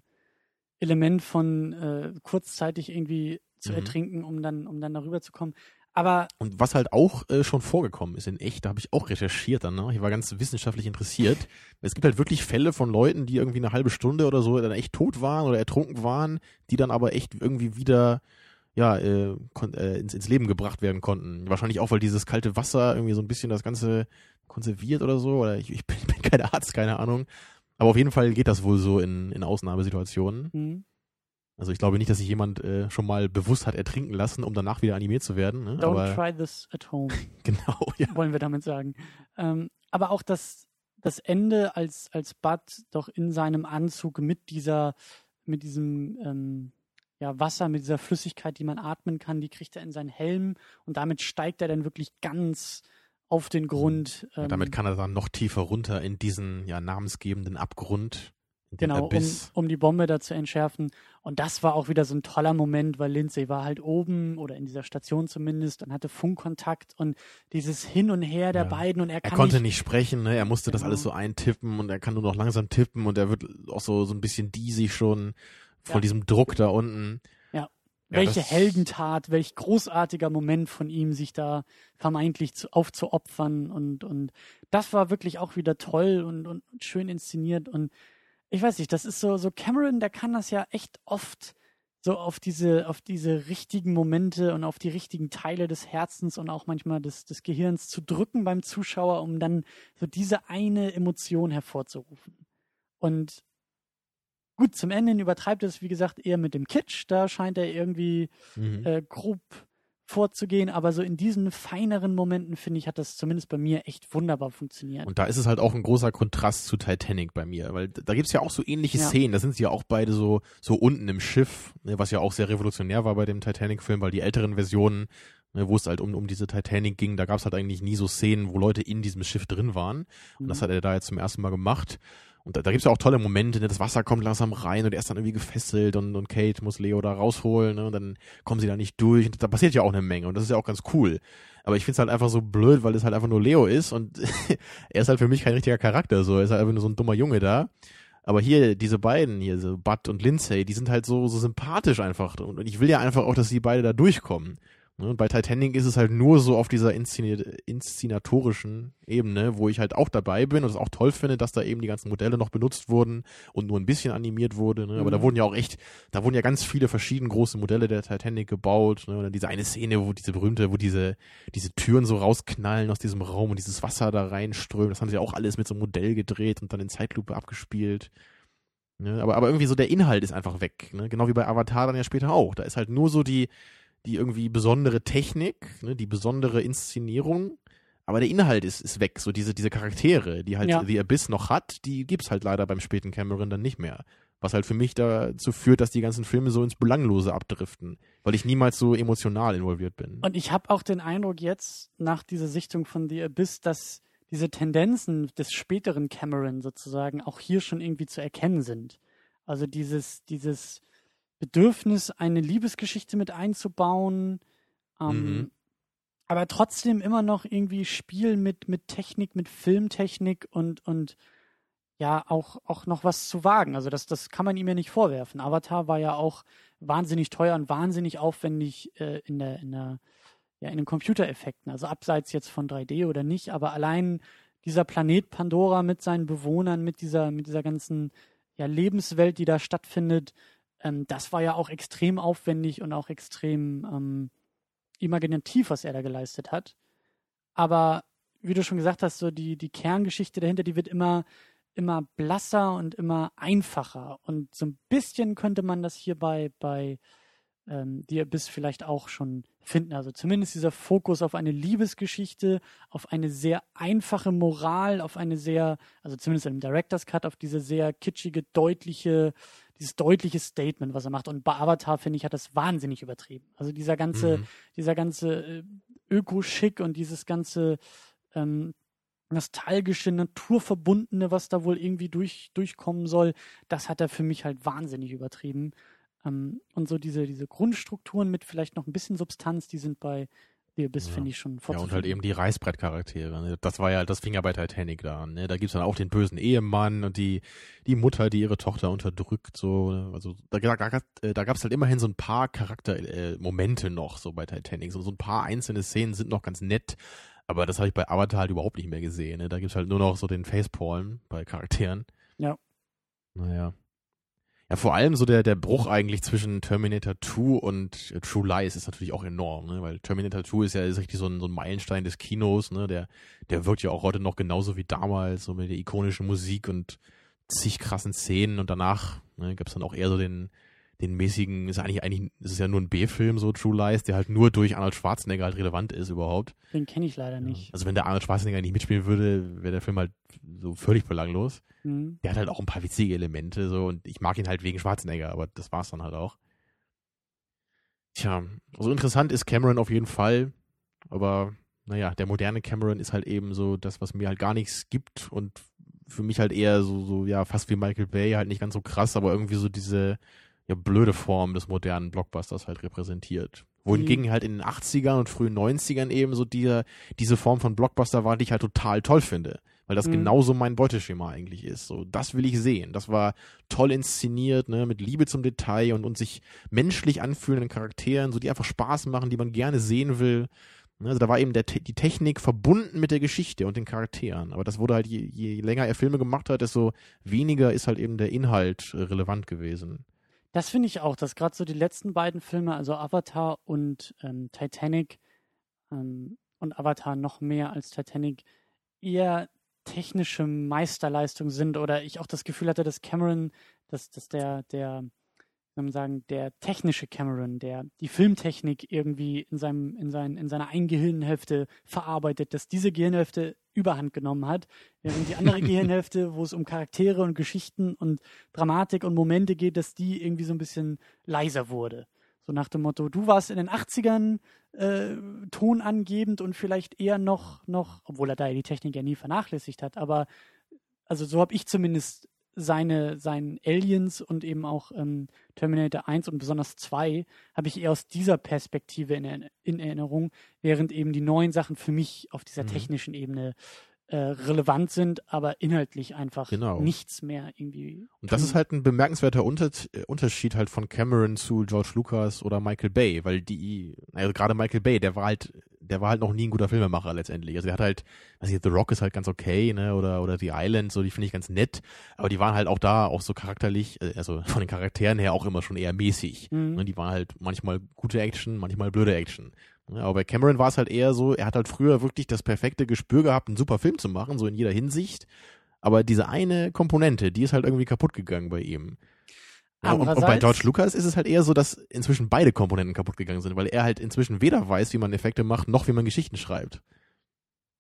Element von äh, kurzzeitig irgendwie zu
Mhm.
ertrinken, um dann, um dann darüber zu kommen. Aber
Und was halt auch äh, schon vorgekommen ist in echt, da habe ich auch recherchiert dann, ne? Ich war ganz wissenschaftlich interessiert. Es gibt halt wirklich Fälle von Leuten, die irgendwie eine halbe Stunde oder so dann echt tot waren oder ertrunken waren, die dann aber echt irgendwie wieder ja, äh, äh, ins, ins Leben gebracht werden konnten. Wahrscheinlich auch, weil dieses kalte Wasser irgendwie so ein bisschen das Ganze konserviert oder so. Oder ich, ich bin, <laughs> bin kein Arzt, keine Ahnung. Aber auf jeden Fall geht das wohl so in, in Ausnahmesituationen.
hm,
Also ich glaube nicht, dass sich jemand äh, schon mal bewusst hat ertrinken lassen, um danach wieder animiert zu werden. Ne?
don't
Aber
try this at home. <laughs>
genau, ja.
wollen wir damit sagen. Ähm, aber auch das, das Ende, als, als Bud doch in seinem Anzug mit dieser, mit diesem ähm, ja, Wasser, mit dieser Flüssigkeit, die man atmen kann, die kriegt er in seinen Helm und damit steigt er dann wirklich ganz auf den Grund.
Ja,
ähm,
damit kann er dann noch tiefer runter in diesen ja namensgebenden Abgrund,
Genau, um, um die Bombe da zu entschärfen. Und das war auch wieder so ein toller Moment, weil Lindsay war halt oben oder in dieser Station zumindest und hatte Funkkontakt und dieses Hin und Her der
Ja.
beiden und er
Er konnte
nicht,
nicht sprechen, ne? er musste das
Genau.
alles so eintippen und er kann nur noch langsam tippen und er wird auch so, so ein bisschen diesig schon von
Ja.
diesem Druck da unten.
Ja. Welche Heldentat, welch großartiger Moment von ihm, sich da vermeintlich zu, aufzuopfern und, und das war wirklich auch wieder toll und, und schön inszeniert und ich weiß nicht, das ist so, so Cameron, der kann das ja echt oft so auf diese, auf diese richtigen Momente und auf die richtigen Teile des Herzens und auch manchmal des, des Gehirns zu drücken beim Zuschauer, um dann so diese eine Emotion hervorzurufen. Und gut, zum Ende übertreibt er es, wie gesagt, eher mit dem Kitsch. Da scheint er irgendwie
Mhm.
äh, grob vorzugehen, aber so in diesen feineren Momenten, finde ich, hat das zumindest bei mir echt wunderbar funktioniert.
Und da ist es halt auch ein großer Kontrast zu Titanic bei mir, weil da gibt's ja auch so ähnliche
Ja.
Szenen. Da sind sie ja auch beide so, so unten im Schiff, ne, was ja auch sehr revolutionär war bei dem Titanic-Film, weil die älteren Versionen, ne, wo es halt um, um diese Titanic ging, da gab's halt eigentlich nie so Szenen, wo Leute in diesem Schiff drin waren. Und das
Mhm.
hat er da jetzt zum ersten Mal gemacht. Und da, da gibt's ja auch tolle Momente, ne? das Wasser kommt langsam rein und er ist dann irgendwie gefesselt und, und Kate muss Leo da rausholen ne? und dann kommen sie da nicht durch. Und da passiert ja auch eine Menge und das ist ja auch ganz cool. Aber ich find's halt einfach so blöd, weil es halt einfach nur Leo ist und <laughs> er ist halt für mich kein richtiger Charakter. So, er ist halt einfach nur so ein dummer Junge da. Aber hier, diese beiden, hier, so Bud und Lindsay, die sind halt so, so sympathisch einfach. Und, und ich will ja einfach auch, dass die beide da durchkommen. Ne, bei Titanic ist es halt nur so auf dieser inszenatorischen Ebene, wo ich halt auch dabei bin und es auch toll finde, dass da eben die ganzen Modelle noch benutzt wurden und nur ein bisschen animiert wurde. Ne? Aber da
Mhm.
wurden ja auch echt, da wurden ja ganz viele verschieden große Modelle der Titanic gebaut. Ne? Und dann diese eine Szene, wo diese berühmte, wo diese, diese Türen so rausknallen aus diesem Raum und dieses Wasser da reinströmt. Das haben sie ja auch alles mit so einem Modell gedreht und dann in Zeitlupe abgespielt. Ne? Aber, aber irgendwie so der Inhalt ist einfach weg. Ne? Genau wie bei Avatar dann ja später auch. Da ist halt nur so die, die irgendwie besondere Technik, ne? die besondere Inszenierung. Aber der Inhalt ist, ist weg. So diese, diese Charaktere, die halt
Ja.
The Abyss noch hat, die gibt's halt leider beim späten Cameron dann nicht mehr. Was halt für mich dazu führt, dass die ganzen Filme so ins Belanglose abdriften. Weil ich niemals so emotional involviert bin.
Und ich habe auch den Eindruck jetzt nach dieser Sichtung von The Abyss, dass diese Tendenzen des späteren Cameron sozusagen auch hier schon irgendwie zu erkennen sind. Also dieses, dieses Bedürfnis, eine Liebesgeschichte mit einzubauen, ähm,
Mhm.
aber trotzdem immer noch irgendwie Spiel mit, mit Technik, mit Filmtechnik und, und ja, auch, auch noch was zu wagen. Also das, das kann man ihm ja nicht vorwerfen. Avatar war ja auch wahnsinnig teuer und wahnsinnig aufwendig äh, in der, in der, ja, in den Computereffekten. Also abseits jetzt von 3D oder nicht, aber allein dieser Planet Pandora mit seinen Bewohnern, mit dieser, mit dieser ganzen ja, Lebenswelt, die da stattfindet, ähm, das war ja auch extrem aufwendig und auch extrem ähm, imaginativ, was er da geleistet hat. Aber wie du schon gesagt hast, so die, die Kerngeschichte dahinter, die wird immer, immer blasser und immer einfacher. Und so ein bisschen könnte man das hier bei, bei ähm, The Abyss vielleicht auch schon finden. Also zumindest dieser Fokus auf eine Liebesgeschichte, auf eine sehr einfache Moral, auf eine sehr, also zumindest im Director's Cut, auf diese sehr kitschige, deutliche, dieses deutliche Statement, was er macht. Und bei Avatar, finde ich, hat das wahnsinnig übertrieben. Also dieser ganze,
Mhm.
dieser ganze äh, Öko-Schick und dieses ganze ähm, nostalgische, naturverbundene, was da wohl irgendwie durch, durchkommen soll, das hat er für mich halt wahnsinnig übertrieben. Ähm, und so diese, diese Grundstrukturen mit vielleicht noch ein bisschen Substanz, die sind bei, The Abyss
Ja.
finde ich schon
Ja, und halt eben die Reißbrettcharaktere. Ne? Das war ja, das fing ja bei Titanic da an. Ne? Da gibt's dann auch den bösen Ehemann und die, die Mutter, die ihre Tochter unterdrückt. So, ne? Also da, da, da, äh, da gab's halt immerhin so ein paar Charaktermomente äh, Momente noch so bei Titanic. So, so ein paar einzelne Szenen sind noch ganz nett. Aber das habe ich bei Avatar halt überhaupt nicht mehr gesehen. Ne? Da gibt's halt nur noch so den Facepalm bei Charakteren.
Ja.
Naja. Ja, vor allem so der, der Bruch eigentlich zwischen Terminator 2 und True Lies ist natürlich auch enorm, ne? weil Terminator 2 ist ja ist richtig so ein, so ein Meilenstein des Kinos, ne? der, der wirkt ja auch heute noch genauso wie damals, so mit der ikonischen Musik und zig krassen Szenen und danach ne, gab es dann auch eher so den, den mäßigen, ist eigentlich, eigentlich, ist es ja nur ein B-Film, so True Lies, der halt nur durch Arnold Schwarzenegger halt relevant ist überhaupt.
Den kenne ich leider nicht.
Also wenn der Arnold Schwarzenegger nicht mitspielen würde, wäre der Film halt so völlig belanglos
Mhm.
der hat halt auch ein paar witzige Elemente so und ich mag ihn halt wegen Schwarzenegger, aber das war's dann halt auch. Tja, so interessant ist Cameron auf jeden Fall, aber naja, der moderne Cameron ist halt eben so das, was mir halt gar nichts gibt und für mich halt eher so, so ja, fast wie Michael Bay, halt nicht ganz so krass, aber irgendwie so diese ja, blöde Form des modernen Blockbusters halt repräsentiert. Wohingegen halt in den 80ern und frühen 90ern eben so diese, diese Form von Blockbuster war, die ich halt total toll finde. Weil das
Mhm.
genauso mein Beuteschema eigentlich ist. So, das will ich sehen. Das war toll inszeniert, ne, mit Liebe zum Detail und, und sich menschlich anfühlenden Charakteren, so die einfach Spaß machen, die man gerne sehen will. Ne, Also da war eben der, die Technik verbunden mit der Geschichte und den Charakteren. Aber das wurde halt, je, je länger er Filme gemacht hat, desto weniger ist halt eben der Inhalt äh, relevant gewesen.
Das finde ich auch, dass gerade so die letzten beiden Filme, also Avatar und ähm, Titanic ähm, und Avatar noch mehr als Titanic, eher technische Meisterleistung sind oder ich auch das Gefühl hatte, dass Cameron, dass, dass der, der, man sagen, der technische Cameron, der die Filmtechnik irgendwie in seinem, in sein, in seiner einen Gehirnhälfte verarbeitet, dass diese Gehirnhälfte überhand genommen hat, während die andere <laughs> Gehirnhälfte, wo es um Charaktere und Geschichten und Dramatik und Momente geht, dass die irgendwie so ein bisschen leiser wurde. So nach dem Motto, du warst in den 80ern äh, tonangebend und vielleicht eher noch, noch, obwohl er da ja die Technik ja nie vernachlässigt hat, aber also so habe ich zumindest seine, seinen Aliens und eben auch ähm, Terminator 1 und besonders 2 habe ich eher aus dieser Perspektive in, in Erinnerung, während eben die neuen Sachen für mich auf dieser
Mhm.
technischen Ebene äh, relevant sind, aber inhaltlich einfach
Genau.
nichts mehr irgendwie.
Und das
tun.
ist halt ein bemerkenswerter Unter äh, Unterschied halt von Cameron zu George Lucas oder Michael Bay, weil die, also gerade Michael Bay, der war halt, der war halt noch nie ein guter Filmemacher letztendlich. Also der hat halt, weiß ich, The Rock ist halt ganz okay, ne, oder, oder The Island, so, die finde ich ganz nett, aber die waren halt auch da auch so charakterlich, äh, also <laughs> von den Charakteren her auch immer schon eher mäßig.
Mhm.
Ne, die waren halt manchmal gute Action, manchmal blöde Action. Aber bei Cameron war es halt eher so, er hat halt früher wirklich das perfekte Gespür gehabt, einen super Film zu machen, so in jeder Hinsicht. Aber diese eine Komponente, die ist halt irgendwie kaputt gegangen bei ihm. Ja, und, und bei George Lucas ist es halt eher so, dass inzwischen beide Komponenten kaputt gegangen sind, weil er halt inzwischen weder weiß, wie man Effekte macht, noch wie man Geschichten schreibt.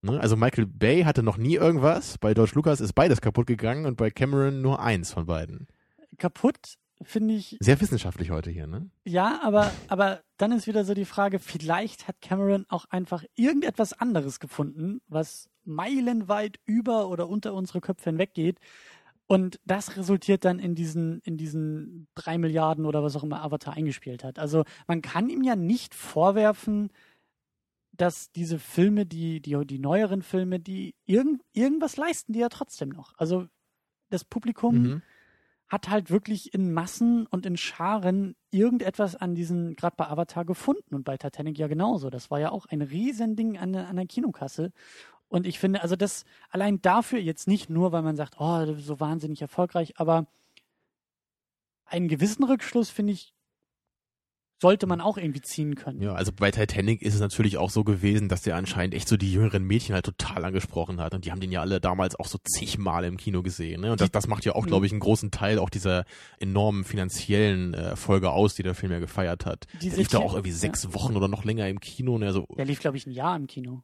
Ne? Also Michael Bay hatte noch nie irgendwas, bei George Lucas ist beides kaputt gegangen und bei Cameron nur eins von beiden.
Kaputt finde ich
Sehr wissenschaftlich heute hier, ne?
Ja, aber, aber dann ist wieder so die Frage, vielleicht hat Cameron auch einfach irgendetwas anderes gefunden, was meilenweit über oder unter unsere Köpfe hinweggeht. Und das resultiert dann in diesen, in diesen drei Milliarden oder was auch immer Avatar eingespielt hat. Also man kann ihm ja nicht vorwerfen, dass diese Filme, die, die, die neueren Filme, die irgend, irgendwas leisten, die ja trotzdem noch. Also das Publikum
Mhm.
hat halt wirklich in Massen und in Scharen irgendetwas an diesen, gerade bei Avatar gefunden und bei Titanic ja genauso. Das war ja auch ein Riesending an der, an der Kinokasse. Und ich finde, also das allein dafür jetzt nicht nur, weil man sagt, oh, so wahnsinnig erfolgreich, aber einen gewissen Rückschluss, finde ich, sollte man auch irgendwie ziehen können.
Ja, also bei Titanic ist es natürlich auch so gewesen, dass der anscheinend echt so die jüngeren Mädchen halt total angesprochen hat. Und die haben den ja alle damals auch so zigmal im Kino gesehen. Ne? Und das, das macht ja auch,
Mhm.
glaube ich, einen großen Teil auch dieser enormen finanziellen äh, Erfolge aus, die der Film ja gefeiert hat.
Diese
Der lief da auch irgendwie sechs Wochen oder noch länger im Kino. Ne? Also,
Der lief, glaube ich, ein Jahr im Kino.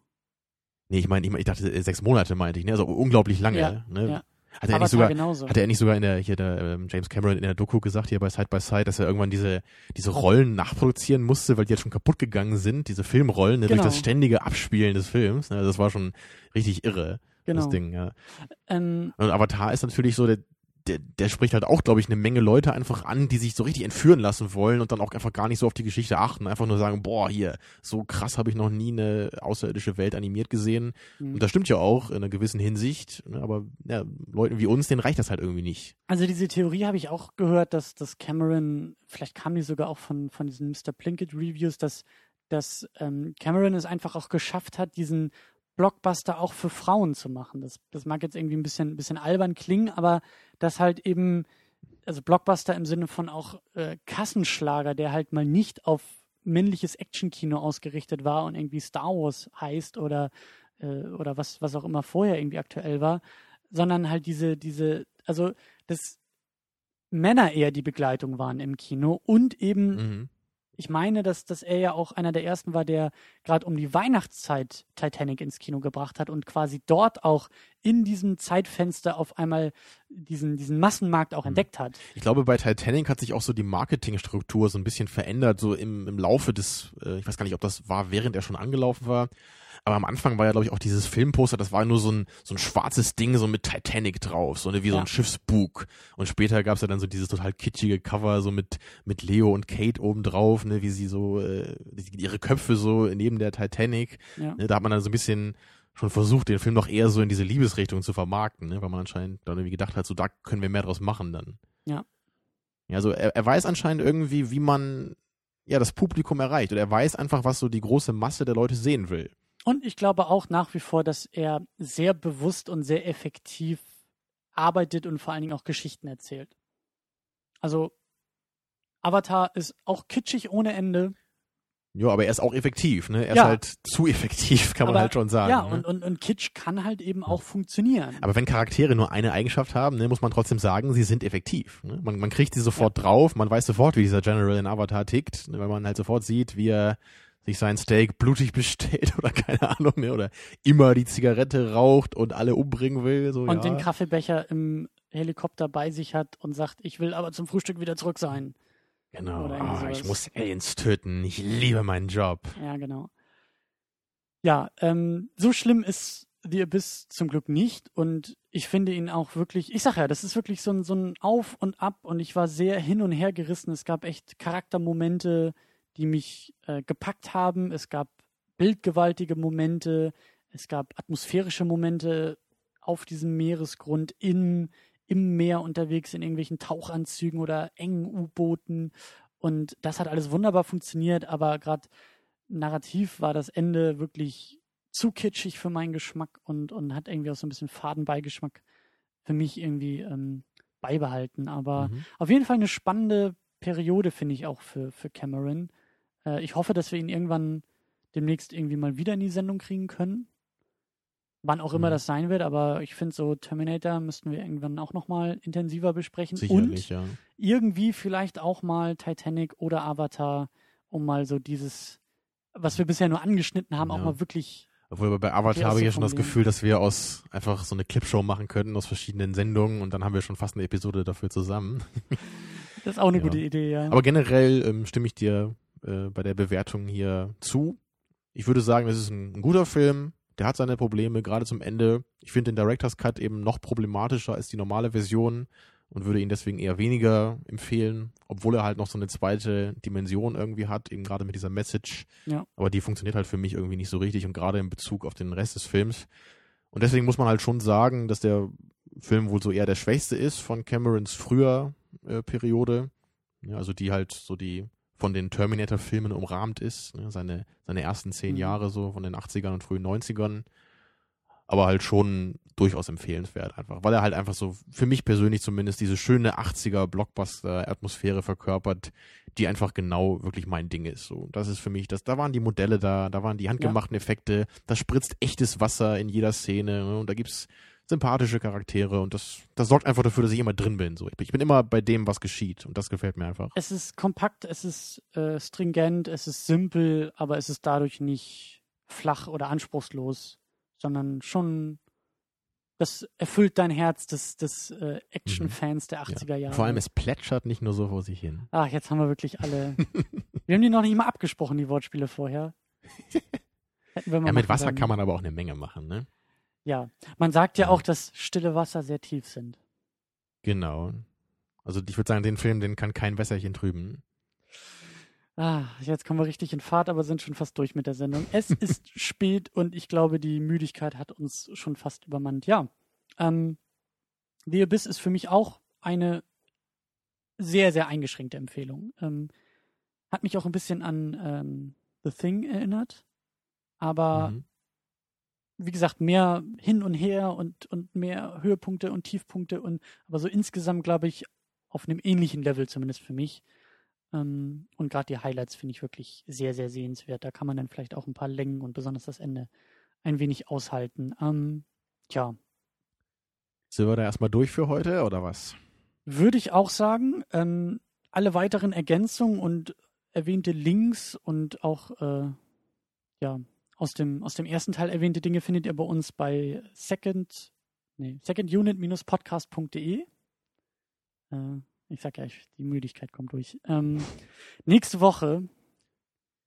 Nee, ich meine, ich, mein, ich dachte äh, sechs Monate meinte ich. Ne? Also unglaublich lange.
Ja,
ne?
ja.
Hat er
Avatar
nicht sogar,
genauso.
Hatte er nicht sogar in der, hier der ähm, James Cameron in der Doku gesagt, hier bei Side by Side, dass er irgendwann diese, diese Rollen nachproduzieren musste, weil die jetzt schon kaputt gegangen sind, diese Filmrollen, ne,
Genau.
durch das ständige Abspielen des Films. Ne, das war schon richtig irre,
genau.
das Ding, ja.
Ähm,
Und Avatar ist natürlich so, der, der, der spricht halt auch, glaube ich, eine Menge Leute einfach an, die sich so richtig entführen lassen wollen und dann auch einfach gar nicht so auf die Geschichte achten. Einfach nur sagen, boah, hier, so krass habe ich noch nie eine außerirdische Welt animiert gesehen.
Mhm.
Und das stimmt ja auch in einer gewissen Hinsicht. Ne? Aber ja, Leuten wie uns, denen reicht das halt irgendwie nicht.
Also diese Theorie habe ich auch gehört, dass, dass Cameron, vielleicht kam die sogar auch von, von diesen Mr. Plinkett Reviews, dass, dass ähm, Cameron es einfach auch geschafft hat, diesen Blockbuster auch für Frauen zu machen. Das, das mag jetzt irgendwie ein bisschen, ein bisschen albern klingen, aber dass halt eben, also Blockbuster im Sinne von auch äh, Kassenschlager, der halt mal nicht auf männliches Actionkino ausgerichtet war und irgendwie Star Wars heißt oder, äh, oder was, was auch immer vorher irgendwie aktuell war, sondern halt diese, diese, also dass Männer eher die Begleitung waren im Kino und eben
Mhm.
Ich meine, dass, dass er ja auch einer der ersten war, der gerade um die Weihnachtszeit Titanic ins Kino gebracht hat und quasi dort auch in diesem Zeitfenster auf einmal diesen, diesen Massenmarkt auch
Mhm.
entdeckt hat.
Ich glaube, bei Titanic hat sich auch so die Marketingstruktur so ein bisschen verändert, so im, im Laufe des, äh, ich weiß gar nicht, ob das war, während er schon angelaufen war. Aber am Anfang war ja, glaube ich, auch dieses Filmposter, das war nur so ein, so ein schwarzes Ding, so mit Titanic drauf, so eine, wie so
Ja.
ein Schiffsbug. Und später gab es ja dann so dieses total kitschige Cover, so mit, mit Leo und Kate oben drauf, ne, wie sie so, äh, ihre Köpfe so neben der Titanic.
Ja.
Ne, da hat man dann so ein bisschen schon versucht, den Film doch eher so in diese Liebesrichtung zu vermarkten, ne? weil man anscheinend dann irgendwie gedacht hat, so da können wir mehr draus machen dann.
Ja.
Ja, also er, er weiß anscheinend irgendwie, wie man ja das Publikum erreicht. Oder er weiß einfach, was so die große Masse der Leute sehen will.
Und ich glaube auch nach wie vor, dass er sehr bewusst und sehr effektiv arbeitet und vor allen Dingen auch Geschichten erzählt. Also Avatar ist auch kitschig ohne Ende.
Ja, aber er ist auch effektiv, ne? Er
Ja.
ist halt zu effektiv, kann man
Aber-
halt schon sagen.
ja,
ne?
und, und, und Kitsch kann halt eben auch funktionieren.
Aber wenn Charaktere nur eine Eigenschaft haben, ne, muss man trotzdem sagen, sie sind effektiv. Ne? Man, man kriegt sie sofort drauf, man weiß sofort, wie dieser General in Avatar tickt, ne, weil man halt sofort sieht, wie er sich sein Steak blutig <laughs> bestellt oder keine Ahnung, ne, oder immer die Zigarette raucht und alle umbringen will. So,
und
ja.
den Kaffeebecher im Helikopter bei sich hat und sagt, ich will aber zum Frühstück wieder zurück sein.
Genau, ah, ich muss Aliens töten, ich liebe meinen Job.
Ja, genau. Ja, ähm, so schlimm ist The Abyss zum Glück nicht und ich finde ihn auch wirklich, ich sag ja, das ist wirklich so ein, so ein Auf und Ab und ich war sehr hin und her gerissen. Es gab echt Charaktermomente, die mich äh, gepackt haben. Es gab bildgewaltige Momente, es gab atmosphärische Momente auf diesem Meeresgrund in, im Meer unterwegs in irgendwelchen Tauchanzügen oder engen U-Booten und das hat alles wunderbar funktioniert, aber gerade narrativ war das Ende wirklich zu kitschig für meinen Geschmack und, und hat irgendwie auch so ein bisschen Fadenbeigeschmack für mich irgendwie ähm, beibehalten. Aber
Mhm.
auf jeden Fall eine spannende Periode, finde ich auch für, für Cameron. Äh, ich hoffe, dass wir ihn irgendwann demnächst irgendwie mal wieder in die Sendung kriegen können. Wann auch immer
Mhm.
das sein wird, aber ich finde so Terminator müssten wir irgendwann auch nochmal intensiver besprechen.
Sicherlich,
Und
ja.
irgendwie vielleicht auch mal Titanic oder Avatar, um mal so dieses, was wir bisher nur angeschnitten haben, auch
Ja.
mal wirklich.
Obwohl bei Avatar habe ich ja schon das. Gefühl, dass wir aus einfach so eine Clipshow machen könnten aus verschiedenen Sendungen und dann haben wir schon fast eine Episode dafür zusammen. <laughs>
Das ist auch eine
Ja.
gute Idee, ja.
Aber generell ähm, stimme ich dir äh, bei der Bewertung hier zu. Ich würde sagen, es ist ein, ein guter Film. Der hat seine Probleme, gerade zum Ende. Ich finde den Director's Cut eben noch problematischer als die normale Version und würde ihn deswegen eher weniger empfehlen, obwohl er halt noch so eine zweite Dimension irgendwie hat, eben gerade mit dieser Message.
Ja.
Aber die funktioniert halt für mich irgendwie nicht so richtig und gerade in Bezug auf den Rest des Films. Und deswegen muss man halt schon sagen, dass der Film wohl so eher der schwächste ist von Camerons früher äh, Periode. Ja, also die halt so die von den Terminator-Filmen umrahmt ist. Ne? Seine, seine ersten zehn
Mhm.
Jahre so von den 80ern und frühen 90ern. Aber halt schon durchaus empfehlenswert einfach, weil er halt einfach so, für mich persönlich zumindest, diese schöne 80er Blockbuster-Atmosphäre verkörpert, die einfach genau wirklich mein Ding ist. So, das ist für mich, das, da waren die Modelle da, da waren die handgemachten Effekte, da spritzt echtes Wasser in jeder Szene ne? und da gibt's sympathische Charaktere und das, das sorgt einfach dafür, dass ich immer drin bin. So. Ich bin- immer bei dem, was geschieht und das gefällt mir einfach.
es ist kompakt, es ist äh, stringent, es ist simpel, aber es ist dadurch nicht flach oder anspruchslos, sondern schon, das erfüllt dein Herz des, des äh, Action-Fans der 80er Jahre.
Vor allem, es plätschert nicht nur so vor sich hin.
Ach, jetzt haben wir wirklich alle. <laughs> wir haben die noch nicht mal abgesprochen, die Wortspiele vorher. <laughs>
Ja, mit Wasser
sollen.
kann man aber auch eine Menge machen, ne?
Ja, man sagt ja auch, dass stille Wasser sehr tief sind.
Genau. Also ich würde sagen, den Film, den kann kein Wässerchen trüben.
Ah, jetzt kommen wir richtig in Fahrt, aber sind schon fast durch mit der Sendung. Es <laughs> ist spät und ich glaube, die Müdigkeit hat uns schon fast übermannt. Ja, ähm, The Abyss ist für mich auch eine sehr, sehr eingeschränkte Empfehlung. Ähm, hat mich auch ein bisschen an ähm, The Thing erinnert, aber
Mhm.
Wie gesagt, mehr hin und her und, und mehr Höhepunkte und Tiefpunkte und aber so insgesamt, glaube ich, auf einem ähnlichen Level zumindest für mich. Ähm, und gerade die Highlights finde ich wirklich sehr, sehr sehenswert. Da kann man dann vielleicht auch ein paar Längen und besonders das Ende ein wenig aushalten. Ähm, tja,
Sind wir da erstmal durch für heute oder was?
würde ich auch sagen. Ähm, alle weiteren Ergänzungen und erwähnte Links und auch äh, ja, aus dem, aus dem ersten Teil erwähnte Dinge findet ihr bei uns bei second, nee, secondunit-podcast.de. Äh, ich sag ja, ich, die Müdigkeit kommt durch. Ähm, nächste Woche,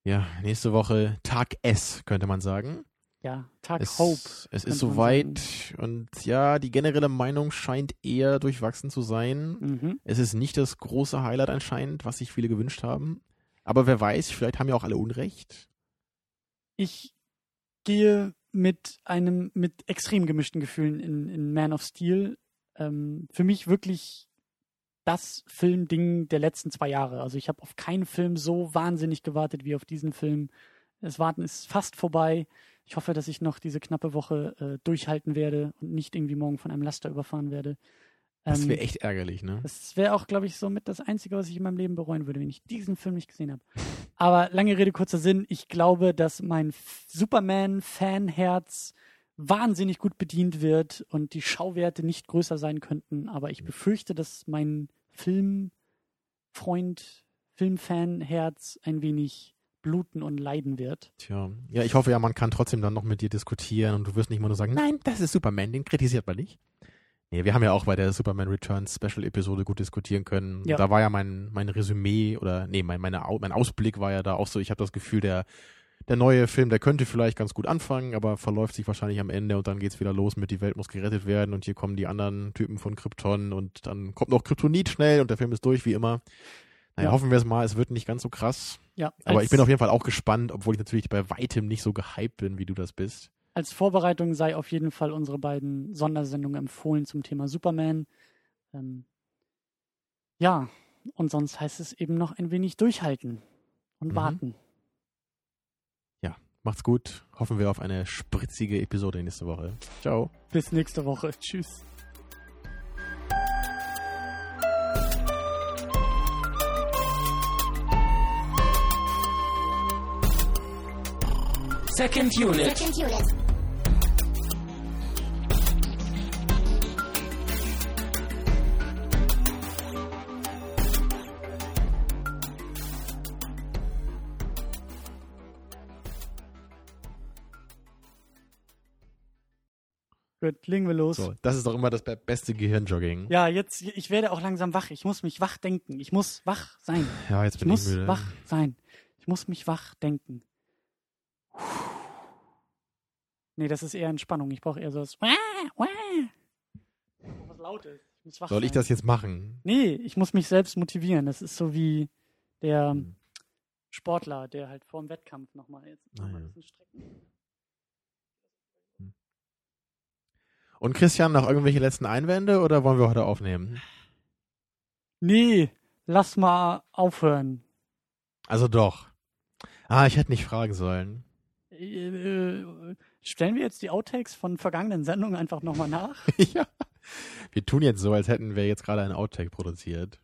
Ja, nächste Woche Tag S, könnte man sagen.
ja, Tag
es,
Hope.
Es ist soweit und ja, die generelle Meinung scheint eher durchwachsen zu sein.
Mhm.
Es ist nicht das große Highlight anscheinend, was sich viele gewünscht haben. Aber wer weiß, vielleicht haben ja auch alle Unrecht.
Ich gehe mit einem, mit extrem gemischten Gefühlen in, in Man of Steel. Ähm, für mich wirklich das Filmding der letzten zwei Jahre. Also ich habe auf keinen Film so wahnsinnig gewartet wie auf diesen Film. Das Warten ist fast vorbei. Ich hoffe, dass ich noch diese knappe Woche äh, durchhalten werde und nicht irgendwie morgen von einem Laster überfahren werde.
Das
Ähm,
wäre echt ärgerlich, ne?
das wäre auch, glaube ich, so mit das Einzige, was ich in meinem Leben bereuen würde, wenn ich diesen Film nicht gesehen habe. Aber lange Rede, kurzer Sinn. Ich glaube, dass mein Superman-Fanherz wahnsinnig gut bedient wird und die Schauwerte nicht größer sein könnten. Aber ich befürchte, dass mein Filmfreund, Filmfanherz ein wenig bluten und leiden wird.
Tja, ja, ich hoffe ja, man kann trotzdem dann noch mit dir diskutieren und du wirst nicht immer nur sagen, nein, das ist Superman, den kritisiert man nicht. Nee, wir haben ja auch bei der Superman Returns Special Episode gut diskutieren können.
Ja.
Da war ja mein, mein Resümee oder nee, mein, meine, mein Ausblick war ja da auch so, ich habe das Gefühl, der, der neue Film, der könnte vielleicht ganz gut anfangen, aber verläuft sich wahrscheinlich am Ende und dann geht's wieder los mit die Welt muss gerettet werden und hier kommen die anderen Typen von Krypton und dann kommt noch Kryptonit schnell und der Film ist durch wie immer. Naja,
Ja.
hoffen wir es mal, es wird nicht ganz so krass.
Ja,
Aber ich bin auf jeden Fall auch gespannt, obwohl ich natürlich bei weitem nicht so gehypt bin, wie du das bist.
Als Vorbereitung sei auf jeden Fall unsere beiden Sondersendungen empfohlen zum Thema Superman. Ähm, ja, und sonst heißt es eben noch ein wenig durchhalten und
Mhm.
warten.
Macht's gut. Hoffen wir auf eine spritzige Episode nächste Woche. Ciao.
Bis nächste Woche. Tschüss.
Second unit.
Second unit.
Gut, legen wir los.
So, das ist doch immer das be beste Gehirnjogging.
Ja, jetzt, ich werde auch langsam wach. Ich muss mich wach denken. Ich muss wach sein. <sighs>
Ja, jetzt
Ich
bin
muss
ich müde.
wach sein. Ich muss mich wach denken. <sighs> Nee, das ist eher Entspannung. Ich brauche eher so <laughs> was. Was Lautes. Ich muss wach
Soll ich
sein.
das jetzt machen?
Nee, ich muss mich selbst motivieren. Das ist so wie der
Hm.
Sportler, der halt vor dem Wettkampf nochmal jetzt noch
Ah,
ein bisschen strecken.
Und Christian, noch irgendwelche letzten Einwände oder wollen wir heute aufnehmen?
Nee, lass mal aufhören.
Also doch. Ah, ich hätte nicht fragen sollen.
Äh, äh, stellen wir jetzt die Outtakes von vergangenen Sendungen einfach nochmal nach? <laughs>
ja. Wir tun jetzt so, als hätten wir jetzt gerade ein Outtake produziert.